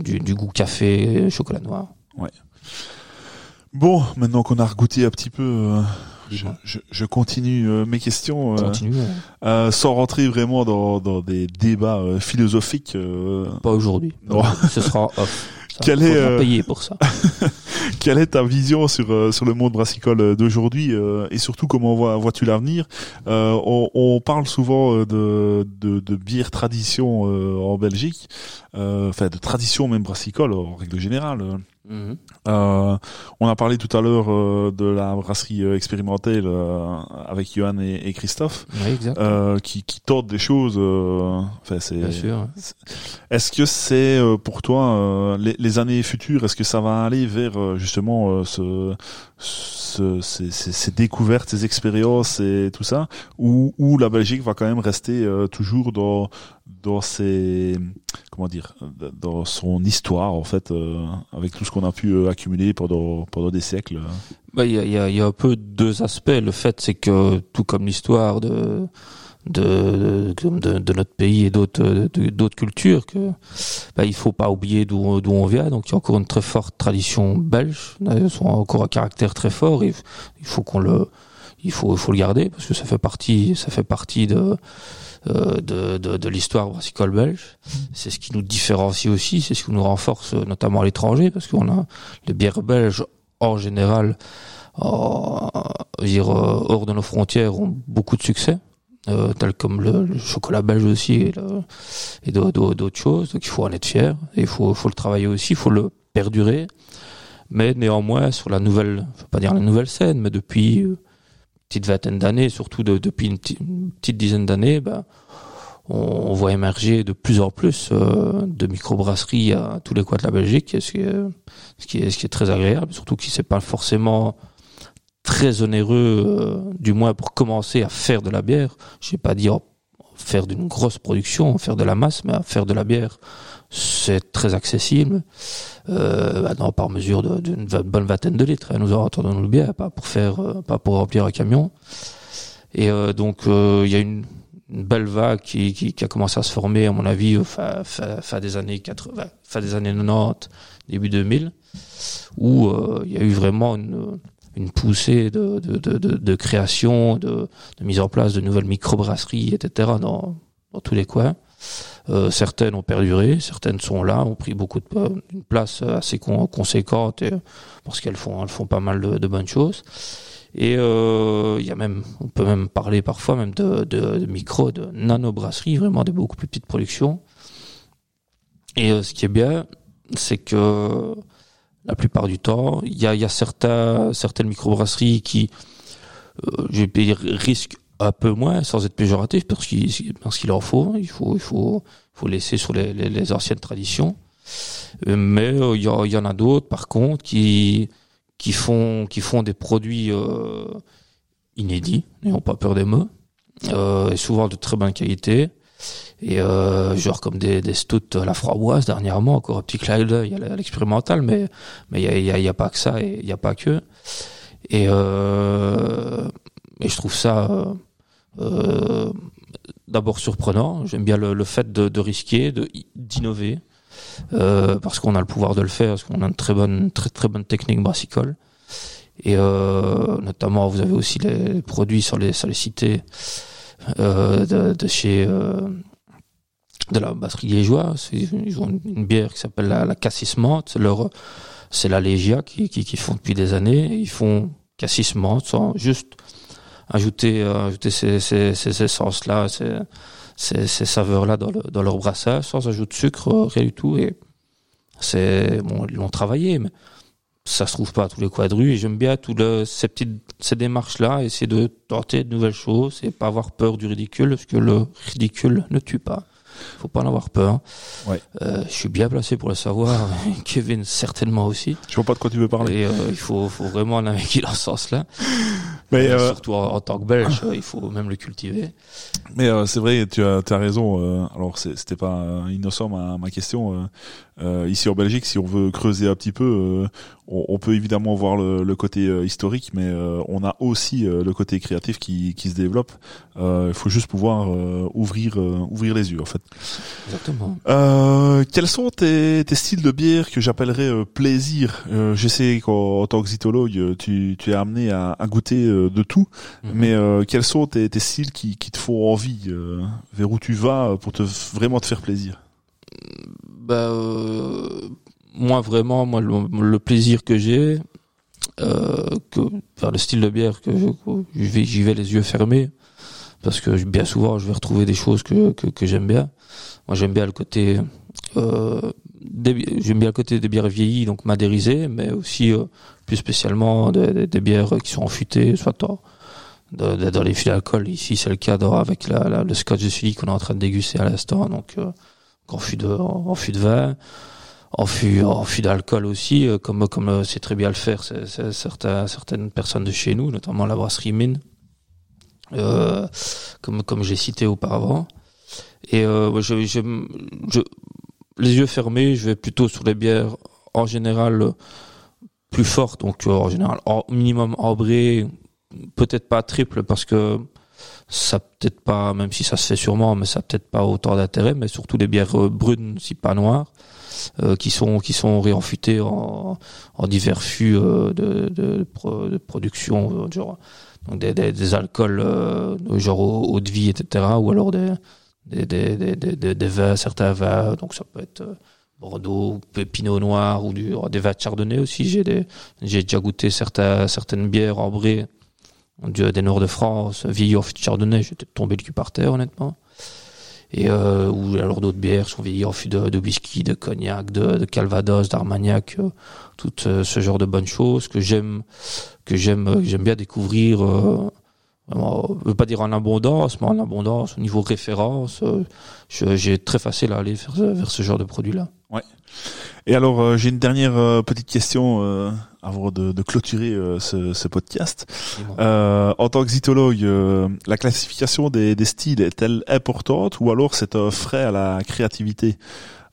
du, goût café, chocolat noir. Bon, maintenant qu'on a regoûté un petit peu, je, Ouais. je, je continue euh, mes questions. euh, Continuons. euh, sans rentrer vraiment dans, dans des débats euh, philosophiques. euh, Pas aujourd'hui. Non. Ce sera off. Ça, Quel faudra est, euh, payer pour ça. quelle est ta vision sur euh, sur le monde brassicole d'aujourd'hui euh, et surtout comment vois, vois-tu l'avenir euh, on, on parle souvent de de, de bière tradition euh, en Belgique, euh, enfin de tradition même brassicole en règle générale. Euh. On a parlé tout à l'heure euh, de la brasserie euh, expérimentale euh, avec Johan et, et Christophe, Oui, euh, qui, qui tentent des choses. euh, Enfin, c'est. Est-ce que c'est euh, pour toi euh, les, les années futures Est-ce que ça va aller vers justement euh, ce, ce- ces, découvertes, ces expériences et tout ça, ou, ou la Belgique va quand même rester euh, toujours dans dans ses comment dire dans son histoire en fait euh, avec tout ce qu'on a pu euh, accumuler pendant pendant des siècles. Bah, il y a, y, a, y a un peu deux aspects. Le fait, c'est que tout comme l'histoire de de, de, de, notre pays et d'autres de- d'autres cultures, que bah, il faut pas oublier d'où d'où on vient. Donc il y a encore une très forte tradition belge. Elles sont encore un caractère très fort. Il faut qu'on le il faut il faut le garder parce que ça fait partie ça fait partie de euh, de, de, de l'histoire brassicole belge. C'est ce qui nous différencie aussi, c'est ce qui nous renforce, euh, notamment à l'étranger, parce qu'on a les bières belges en général, en- dire, euh, hors de nos frontières, ont beaucoup de succès, euh, tels comme le, chocolat belge aussi et, d'autres choses. Donc il faut en être fier, et il faut, faut le travailler aussi, il faut le perdurer. Mais néanmoins, sur la nouvelle, veux pas dire la nouvelle scène, mais depuis euh, une petite vingtaine d'années, surtout de- depuis une, ti- une petite dizaine d'années, ben, on, voit émerger de plus en plus euh, de microbrasseries à tous les coins de la Belgique, ce qui est, qui qui très agréable, surtout que c'est pas forcément très onéreux, euh, du moins pour commencer à faire de la bière. Je vais pas dire faire d'une grosse production, faire de la masse, mais à faire de la bière, c'est très accessible. Euh, bah, non, par mesure d'une bonne vingtaine de litres. hein, nous entendons le bien, pas pour faire, euh, pas pour remplir un camion. Et euh, donc euh, il y a une, belle vague qui, qui, qui a commencé à se former, à mon avis, fin, fin, des années 80, fin des années 90, début 2000, où il y a eu vraiment une, une poussée de, de, de, création, de, mise en place de nouvelles microbrasseries, etc. dans, dans tous les coins. Euh, certaines ont perduré, certaines sont là, ont pris beaucoup de une place assez con- conséquente parce qu'elles font, elles font pas mal de, bonnes choses. Et euh, y a même, on peut même parler parfois même de, de, micro, de nano brasseries, vraiment des beaucoup plus petites productions. Et euh, ce qui est bien, c'est que la plupart du temps, il y a, y a certains, certaines microbrasseries qui, euh, je vais risquent un peu moins, sans être péjoratif, parce qu'il en faut. Il faut, il faut, faut laisser sur les, les, les anciennes traditions. Euh, Mais euh, il y, a- il y en a d'autres, par contre, qui qui font qui font des produits euh, inédits, n'ayons pas peur des mots, euh, et souvent de très bonne qualité. Et euh, genre comme des, des stouts à la framboise dernièrement, encore un petit clin d'œil à l'expérimental, mais mais il y a, il y, a, il y a pas que ça et il y a pas que. Et, euh, et je trouve ça euh, euh, d'abord surprenant. J'aime bien le, le fait de, de risquer, de d'innover, euh, parce qu'on a le pouvoir de le faire, parce qu'on a une très bonne, très très bonne technique brassicole. Et euh, notamment, vous avez aussi les produits sur les sur les cités euh, de, de chez euh, de la brasserie liégeoise. Ils ont une bière qui s'appelle la, la Cassis Malt. C'est la Légia qui, qui, font depuis des années. Ils font Cassis Malt sans juste ajouter euh, ajouter ces, ces, ces essences là, ces, ces, ces saveurs là dans, le, dans leur brassage, sans ajout de sucre, euh, rien du tout. Et c'est bon, ils l'ont travaillé, mais ça se trouve pas à tous les rue. Et j'aime bien toutes ces petites ces démarches là, essayer de tenter de nouvelles choses et pas avoir peur du ridicule, parce que le ridicule ne tue pas. Faut pas en avoir peur. Ouais. Euh, je suis bien placé pour le savoir. Kevin certainement aussi. Je vois pas de quoi tu veux parler. Et euh, il faut, faut vraiment un mec qui dans ce sens-là. Mais, Euh, euh, Surtout en, en tant que Belge, euh, il faut même le cultiver. Mais euh, c'est vrai, tu as, tu as raison. euh, alors c'était pas innocent ma, ma question. Euh, ici en Belgique, si on veut creuser un petit peu, euh, on, on peut évidemment voir le, le côté euh, historique, mais euh, on a aussi euh, le côté créatif qui, qui se développe. Euh, Il faut juste pouvoir euh, ouvrir euh, ouvrir les yeux en fait. Exactement. Euh, quels sont tes, tes styles de bière que j'appellerais euh, plaisir? Euh, Je sais qu'en en tant que zytologue, tu, tu es amené à, à goûter euh, de tout, Mhm. mais euh, quels sont tes, tes styles qui, qui te font envie euh, Vers où tu vas pour te vraiment te faire plaisir? Bah, euh, moi vraiment, moi le, plaisir que j'ai, euh, que, enfin, le style de bière que je- j'y vais, j'y vais les yeux fermés, parce que bien souvent je vais retrouver des choses que, que, que j'aime bien. Moi j'aime bien le côté euh, j'aime bien le côté des bières vieillies, donc madérisées, mais aussi euh, plus spécialement des, des- bières qui sont enfûtées, soit dans, dans les fûts d'alcool. Ici c'est le cas avec la, la- le scotch de Sully qu'on est en train de déguster à l'instant, donc euh, en fût de en, de vin. En fût, en d'alcool aussi, euh, comme comme c'est très bien le faire, certaines personnes de chez nous, notamment la brasserie Mine, euh, comme comme j'ai cité auparavant. Et euh, les yeux fermés, je vais plutôt sur les bières en général plus fortes, donc en général en minimum ambré, peut-être pas triple parce que ça peut-être pas, même si ça se fait sûrement, mais ça peut-être pas autant d'intérêt, mais surtout des bières euh, brunes, si pas noires, euh, qui sont qui sont réenfûtées en, divers fûts euh, de, de, pro- de production, genre donc des, des, des alcools genre eau, de vie, etc., ou alors des des, des, des, vins, certains vins, donc ça peut être Bordeaux, Pinot Noir ou du, des vins de Chardonnay aussi. J'ai j'ai déjà goûté certains, certaines bières ambrées du, des Nord de France, vieillies en de Chardonnay. J'étais tombé le cul par terre, honnêtement. Et euh, ou alors d'autres bières sont vieillies en fût de, whisky, de cognac, de, Calvados, d'Armagnac, euh, tout euh, ce genre de bonnes choses que j'aime, que j'aime, euh, j'aime bien découvrir. Euh, vraiment, je veux pas dire en abondance, mais en abondance au niveau référence, euh, j'ai très facile à aller vers, ce- genre de produit-là. Et alors, euh, j'ai une dernière euh, petite question euh, avant de, de clôturer euh, ce, ce podcast. Euh, en tant que zytologue, euh, la classification des, des styles est-elle importante ou alors c'est un frais à la créativité?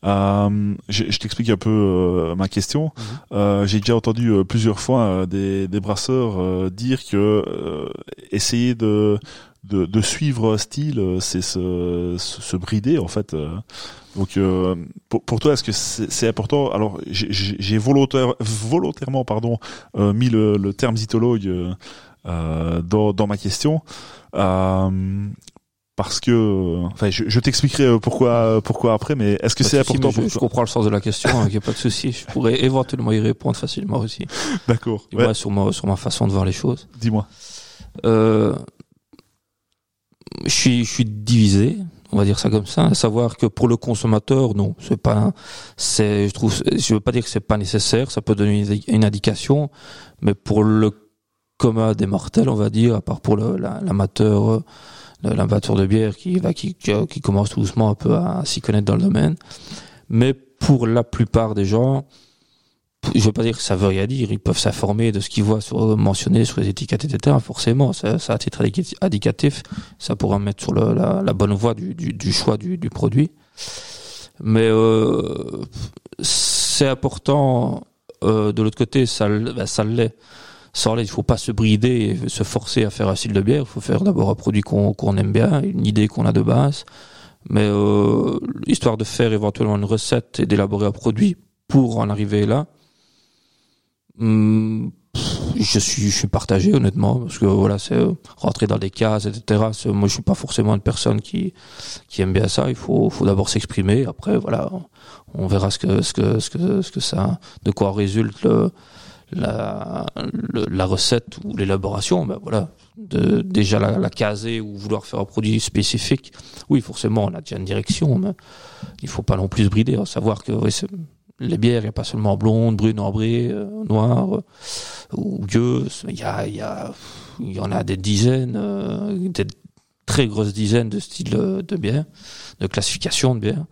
Euh, je, je t'explique un peu euh, ma question. Euh, J'ai déjà entendu euh, plusieurs fois euh, des, des brasseurs euh, dire que euh, essayer de, de, de suivre un style, euh, c'est se, se, se brider en fait. euh. Donc euh, pour, pour toi, est-ce que c'est c'est important? Alors j'ai- volontaire, volontairement pardon euh, mis le, le terme zytologue euh, euh, dans, dans ma question. Euh, parce que, enfin, je, je t'expliquerai pourquoi, pourquoi après, mais est-ce que c'est important je, pour je toi? comprends le sens de la question, il n'y a pas de souci. Je pourrais éventuellement y répondre facilement aussi. D'accord. Ouais, sur, ma, sur ma façon de voir les choses. Dis-moi. Euh, je suis, je suis divisé, on va dire ça comme ça. À savoir que pour le consommateur, non, c'est pas, c'est, je trouve, je veux pas dire que c'est pas nécessaire, ça peut donner une, indication, mais pour le commun des mortels, on va dire, à part pour l'amateur, l'amateur de bière qui, va qui, qui commence tout doucement un peu à, s'y connaître dans le domaine. Mais pour la plupart des gens, je veux pas dire que ça veut rien dire, ils peuvent s'informer de ce qu'ils voient sur, mentionné sur les étiquettes, etc. Forcément, ça, ça à titre indicatif, ça pourra mettre sur la, bonne voie du, du, du choix du, du produit. Mais euh, c'est important, euh, de l'autre côté, ça, ben, ça l'est. Sans l'est, il faut pas se brider et se forcer à faire un style de bière. Il faut faire d'abord un produit qu'on qu'on aime bien, une idée qu'on a de base. Mais euh, histoire de faire éventuellement une recette et d'élaborer un produit pour en arriver là, hum, je suis je suis partagé honnêtement parce que voilà c'est euh, rentrer dans des cases etc moi je suis pas forcément une personne qui qui aime bien ça. Il faut faut d'abord s'exprimer. Après voilà on, verra ce que ce que ce que ce que ça de quoi résulte le, la la recette ou l'élaboration. Ben voilà de déjà la, la caser ou vouloir faire un produit spécifique oui forcément on a déjà une direction mais il faut pas non plus se brider à savoir que oui, les bières, il n'y a pas seulement blonde, brune, ambrée, euh, noire euh, ou gueuse. Il y a, il y a, y en a des dizaines, euh, des très grosses dizaines de styles de bières, de classification de bières.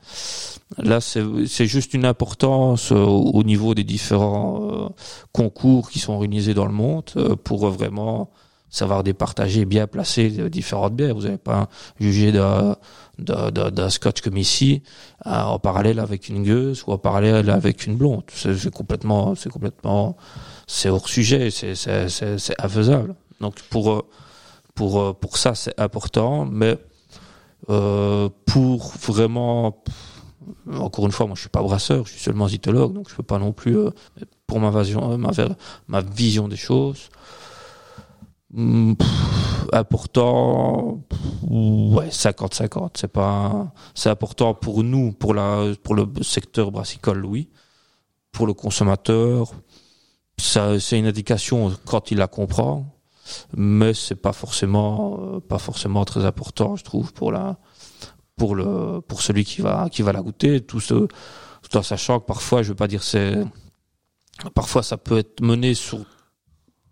Là, c'est juste une importance au niveau des différents concours qui sont organisés dans le monde pour vraiment savoir départager, bien placer euh, différentes bières. Vous n'avez pas jugé d'un d'un- scotch comme ici euh, en parallèle avec une gueuse ou en parallèle avec une blonde. C'est complètement, c'est complètement, c'est hors sujet, c'est infaisable. Donc pour euh, pour pour ça c'est important, mais pour vraiment, encore une fois, moi je suis pas brasseur, je suis seulement zytologue, donc je peux pas non plus pour ma vision, ma vision des choses. Important, pff, ouais, 50-50. C'est pas, c'est important pour nous, pour la, pour le secteur brassicole, oui. Pour le consommateur, ça, c'est une indication quand il la comprend. mais c'est pas forcément euh, pas forcément très important, je trouve, pour la pour le pour celui qui va qui va la goûter. Tout ce tout en sachant que parfois, je veux pas dire c'est parfois ça peut être mené sur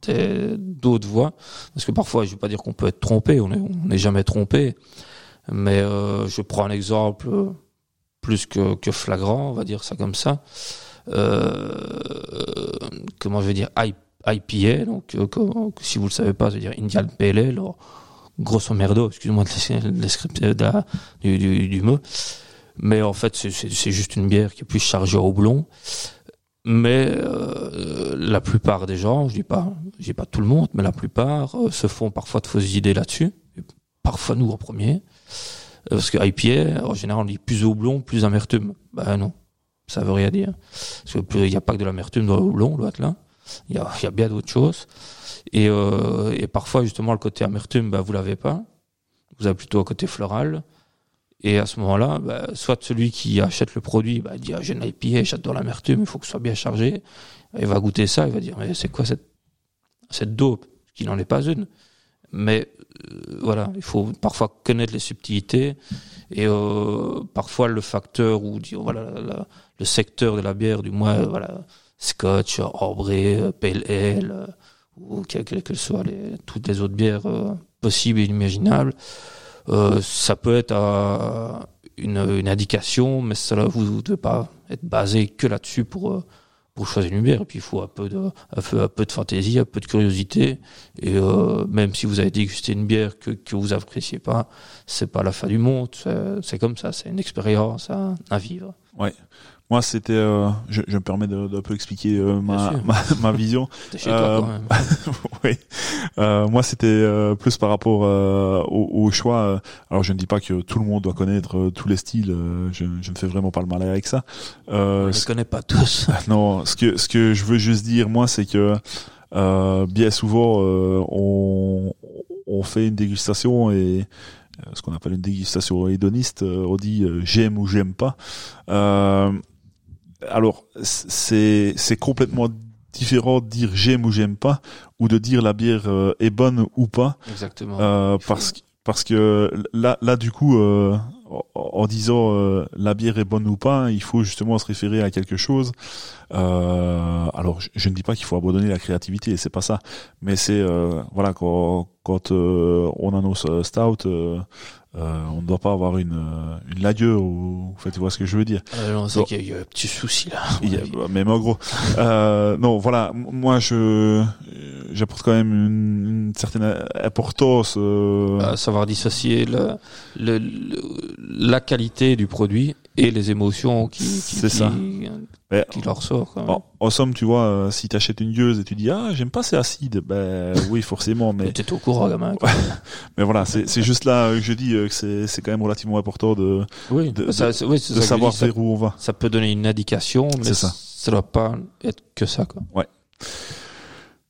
d'autres voies, parce que parfois, je veux pas dire qu'on peut être trompé, on n'est jamais trompé, mais euh, je prends un exemple plus que, flagrant, on va dire ça comme ça. Euh, comment je vais dire, IPA, donc euh, si vous le savez pas, ça veut dire Indian Pale Ale, grosso merdo, excuse-moi de description du, du, du, mot, mais en fait c'est juste une bière qui est plus chargée au houblon. Mais euh, la plupart des gens, je dis pas, je dis pas tout le monde, mais la plupart euh, se font parfois de fausses idées là-dessus. Parfois nous en premier, parce que IPA, en général, on dit plus houblon, plus amertume. Ben non, ça veut rien dire. Parce qu'il n'y a pas que de l'amertume dans le houblon, l'autre là. Il y a, y a, bien d'autres choses. Et, euh, et, parfois, justement, le côté amertume, bah, vous l'avez pas. Vous avez plutôt un côté floral. Et à ce moment-là, bah, soit celui qui achète le produit bah, dit ah, j'ai une IPA, j'adore l'amertume, il faut que ce soit bien chargé. Il va goûter ça, il va dire mais c'est quoi cette, cette dope Qui n'en est pas une? Mais euh, voilà, il faut parfois connaître les subtilités et euh, parfois le facteur ou le secteur de la bière, du moins voilà Scotch, Orbré, Pale Ale, euh, ou quelles que soient les, toutes les autres bières euh, possibles et imaginables. Euh, ça peut être une, une, indication, mais cela vous ne devez pas être basé que là-dessus pour pour choisir une bière. Et puis il faut un peu de un peu, de fantaisie, un peu de curiosité. Et euh, même si vous avez dégusté une bière que que vous appréciez pas, c'est pas la fin du monde. C'est comme ça, c'est une expérience à, à vivre. Ouais. Moi, c'était, euh, je, je, me permets de, de peu expliquer euh, ma, ma, ma, vision. chez toi quand même. oui. Euh, moi, c'était euh, plus par rapport au, au, choix. Alors, je ne dis pas que tout le monde doit connaître tous les styles. Je, je, ne fais vraiment pas le mal avec ça. Euh, je ne connais pas tous. non, ce que ce que je veux juste dire, moi, c'est que bien souvent, on on fait une dégustation et ce qu'on appelle une dégustation hédoniste, on dit j'aime ou j'aime pas. Euh, alors c'est c'est complètement différent de dire j'aime ou j'aime pas ou de dire la bière euh, est bonne ou pas. Exactement. Euh, parce que parce que là là du coup euh, en disant euh, la bière est bonne ou pas, il faut justement se référer à quelque chose. Euh, alors, je, ne dis pas qu'il faut abandonner la créativité, c'est pas ça, mais c'est euh, voilà quand, quand on annonce stout, on ne doit pas avoir une une lagueur ou en fait, tu vois ce que je veux dire. on sait qu'il y, a un petit souci là. même en gros, non, voilà, moi je j'apporte quand même une, certaine importance. À savoir dissocier le, le la qualité du produit et les émotions qui, qui, qui, ça. qui leur sort. En, somme, tu vois, euh, si tu achètes une gueuse et tu dis ah j'aime pas c'est acide, ben oui forcément, mais t'es au courant gamin. mais voilà, c'est juste là que je dis euh, que c'est c'est quand même relativement important de oui, de, ça, de, oui, de savoir vers où on va. Ça peut donner une indication, mais ça. ça doit pas être que ça quoi. Ouais.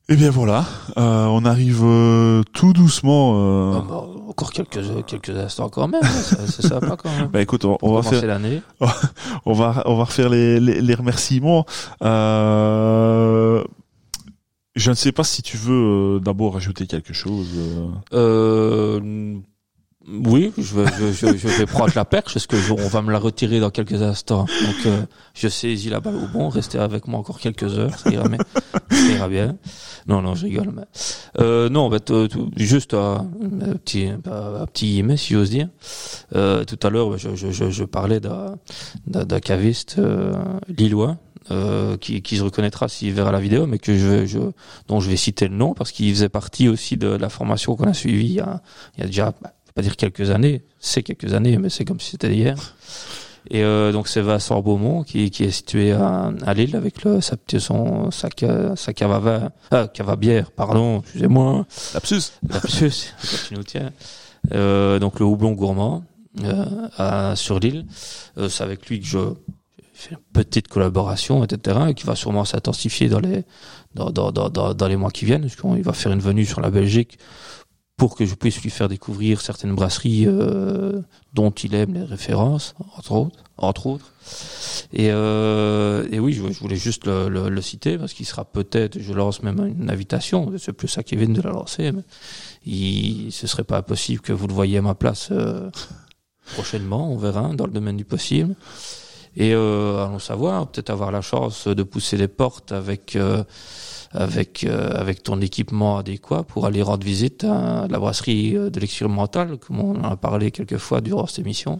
Eh bien voilà, euh, on arrive euh, tout doucement. Euh... Ah bah, encore quelques quelques instants quand même, hein, c'est sympa quand même. Bah écoute, on, on va faire l'année. on va on va refaire les les, les remerciements. Euh... Je ne sais pas si tu veux euh, d'abord ajouter quelque chose. Euh, oui, je vais, je, je, vais prendre la perche parce que on va me la retirer dans quelques instants. Donc, euh, je saisis la balle au bon. Restez avec moi encore quelques heures, ça ira, ça ira bien. Non, non, je rigole. Mais... Euh, non, euh, juste un, petit, un petit mais si j'ose dire. Euh, tout à l'heure, je, je, je, parlais d'un, d'un caviste euh, lillois euh, qui, qui se reconnaîtra s'il verra la vidéo, mais que je, je, dont je vais citer le nom parce qu'il faisait partie aussi de la formation qu'on a suivie il y a, il y a déjà bah, pas dire quelques années, c'est quelques années, mais c'est comme si c'était hier. Et euh, donc c'est Vincent Beaumont qui, qui est situé à, à Lille avec le, sa, son, sa, sa vin, ah, cave à bière, pardon, excusez-moi. Lapsus. Lapsus, tu nous tiens. Euh, donc le houblon gourmand euh, à, sur Lille. Euh, c'est avec lui que je fais une petite collaboration, etc., et qui va sûrement s'intensifier dans les dans, dans, dans, dans, les mois qui viennent, parce qu'il va faire une venue sur la Belgique pour que je puisse lui faire découvrir certaines brasseries euh, dont il aime les références, entre autres. Entre autres. Et, euh, et oui, je, voulais juste le, le, le citer parce qu'il sera peut-être, je lance même une invitation, c'est plus à Kevin de la lancer, mais il, ce serait pas possible que vous le voyiez à ma place euh, prochainement, on verra, dans le domaine du possible. Et euh, allons savoir, peut-être avoir la chance de pousser les portes avec euh, avec euh, avec ton équipement adéquat pour aller rendre visite à la brasserie euh, de l'expérimental, comme on en a parlé quelques fois durant cette émission.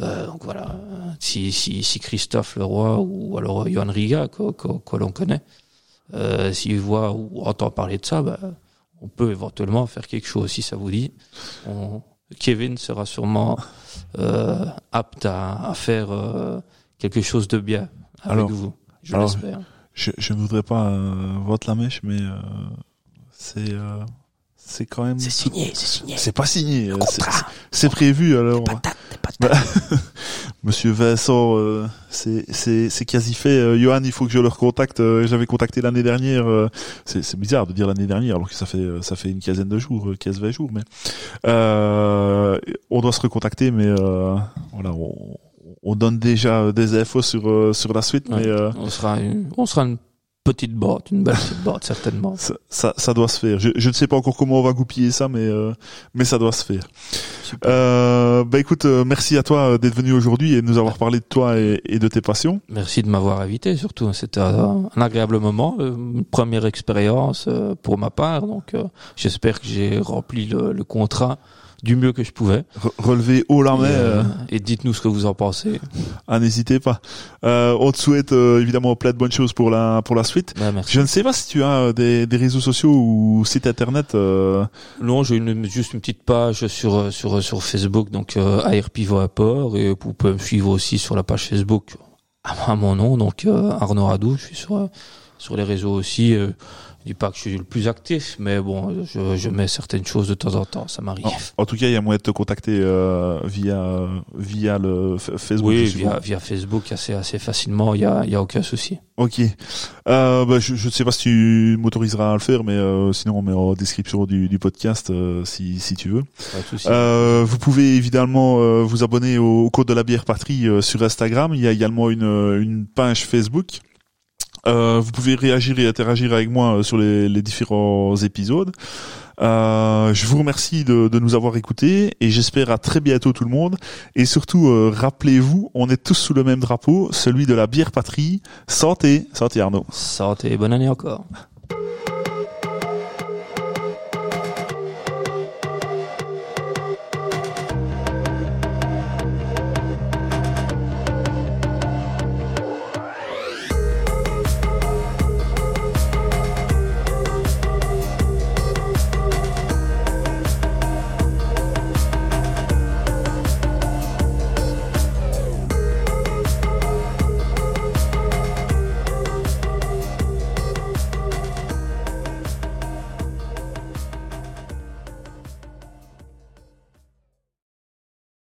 Euh, donc voilà, si, si, si Christophe Leroy ou alors Johan Riga, que, que, que l'on connaît, euh, s'il voit ou entend parler de ça, bah, on peut éventuellement faire quelque chose si ça vous dit. On, Kevin sera sûrement euh, apte à, à faire euh, quelque chose de bien avec Alors, vous, je l'espère. Je, ne voudrais pas euh, voter la mèche, mais euh, c'est euh, c'est quand même. C'est signé, c'est signé. C'est pas signé. euh, c'est- prévu alors. Des patates. Bah, Monsieur Vincent, euh, c'est c'est c'est quasi fait. Euh, Johan, il faut que je le recontacte. Euh, J'avais contacté l'année dernière. euh, c'est bizarre de dire l'année dernière alors que ça fait ça fait une quinzaine de jours, euh, 15 20 jours. Mais euh, on doit se recontacter, mais euh, voilà, on, on donne déjà des infos sur euh, sur la suite, Ouais. mais euh, On sera une, on sera une petite boîte, une belle petite boîte certainement. ça, ça, ça doit se faire. Je, je ne sais pas encore comment on va goupiller ça, mais euh, mais ça doit se faire. Euh, bah écoute, euh, merci à toi euh, d'être venu aujourd'hui et de nous avoir parlé de toi et, et de tes passions. Merci de m'avoir invité surtout. C'était un, un agréable moment, euh, une première expérience euh, pour ma part. Donc euh, j'espère que j'ai rempli le, le contrat du mieux que je pouvais. Re- haut la Et, main, euh, euh, et dites-nous ce que vous en pensez. ah, n'hésitez pas. Euh, on te souhaite euh, évidemment plein de bonnes choses pour la pour la suite. Ben, merci. Je ne sais pas si tu as euh, des, des réseaux sociaux ou site internet. Euh, Non, j'ai une, juste une petite page sur sur sur Facebook, donc euh, AR Pivot Apport, et vous pouvez me suivre aussi sur la page Facebook à mon nom, donc euh, Arnaud Radou. Je suis sur sur les réseaux aussi. Je dis pas que je suis le plus actif, mais bon, je, je mets certaines choses de temps en temps, ça m'arrive. en, en tout cas, il y a moyen de te contacter euh, via via le Facebook. Oui, via, via Facebook assez assez facilement, il y a il y a aucun souci. Ok. Euh, bah, je ne sais pas si tu m'autoriseras à le faire, mais euh, sinon on met en description du, du podcast euh, si, si tu veux. Pas de souci. Euh, vous pouvez évidemment euh, vous abonner au, au Code de la bière patrie euh, sur Instagram. Il y a également une, une page Facebook. Euh, vous pouvez réagir et interagir avec moi euh, sur les, les différents épisodes. Euh, je vous remercie de, de nous avoir écoutés et j'espère à très bientôt tout le monde. Et surtout, euh, rappelez-vous, on est tous sous le même drapeau, celui de la bière patrie. Santé, santé Arnaud. Santé, bonne année encore.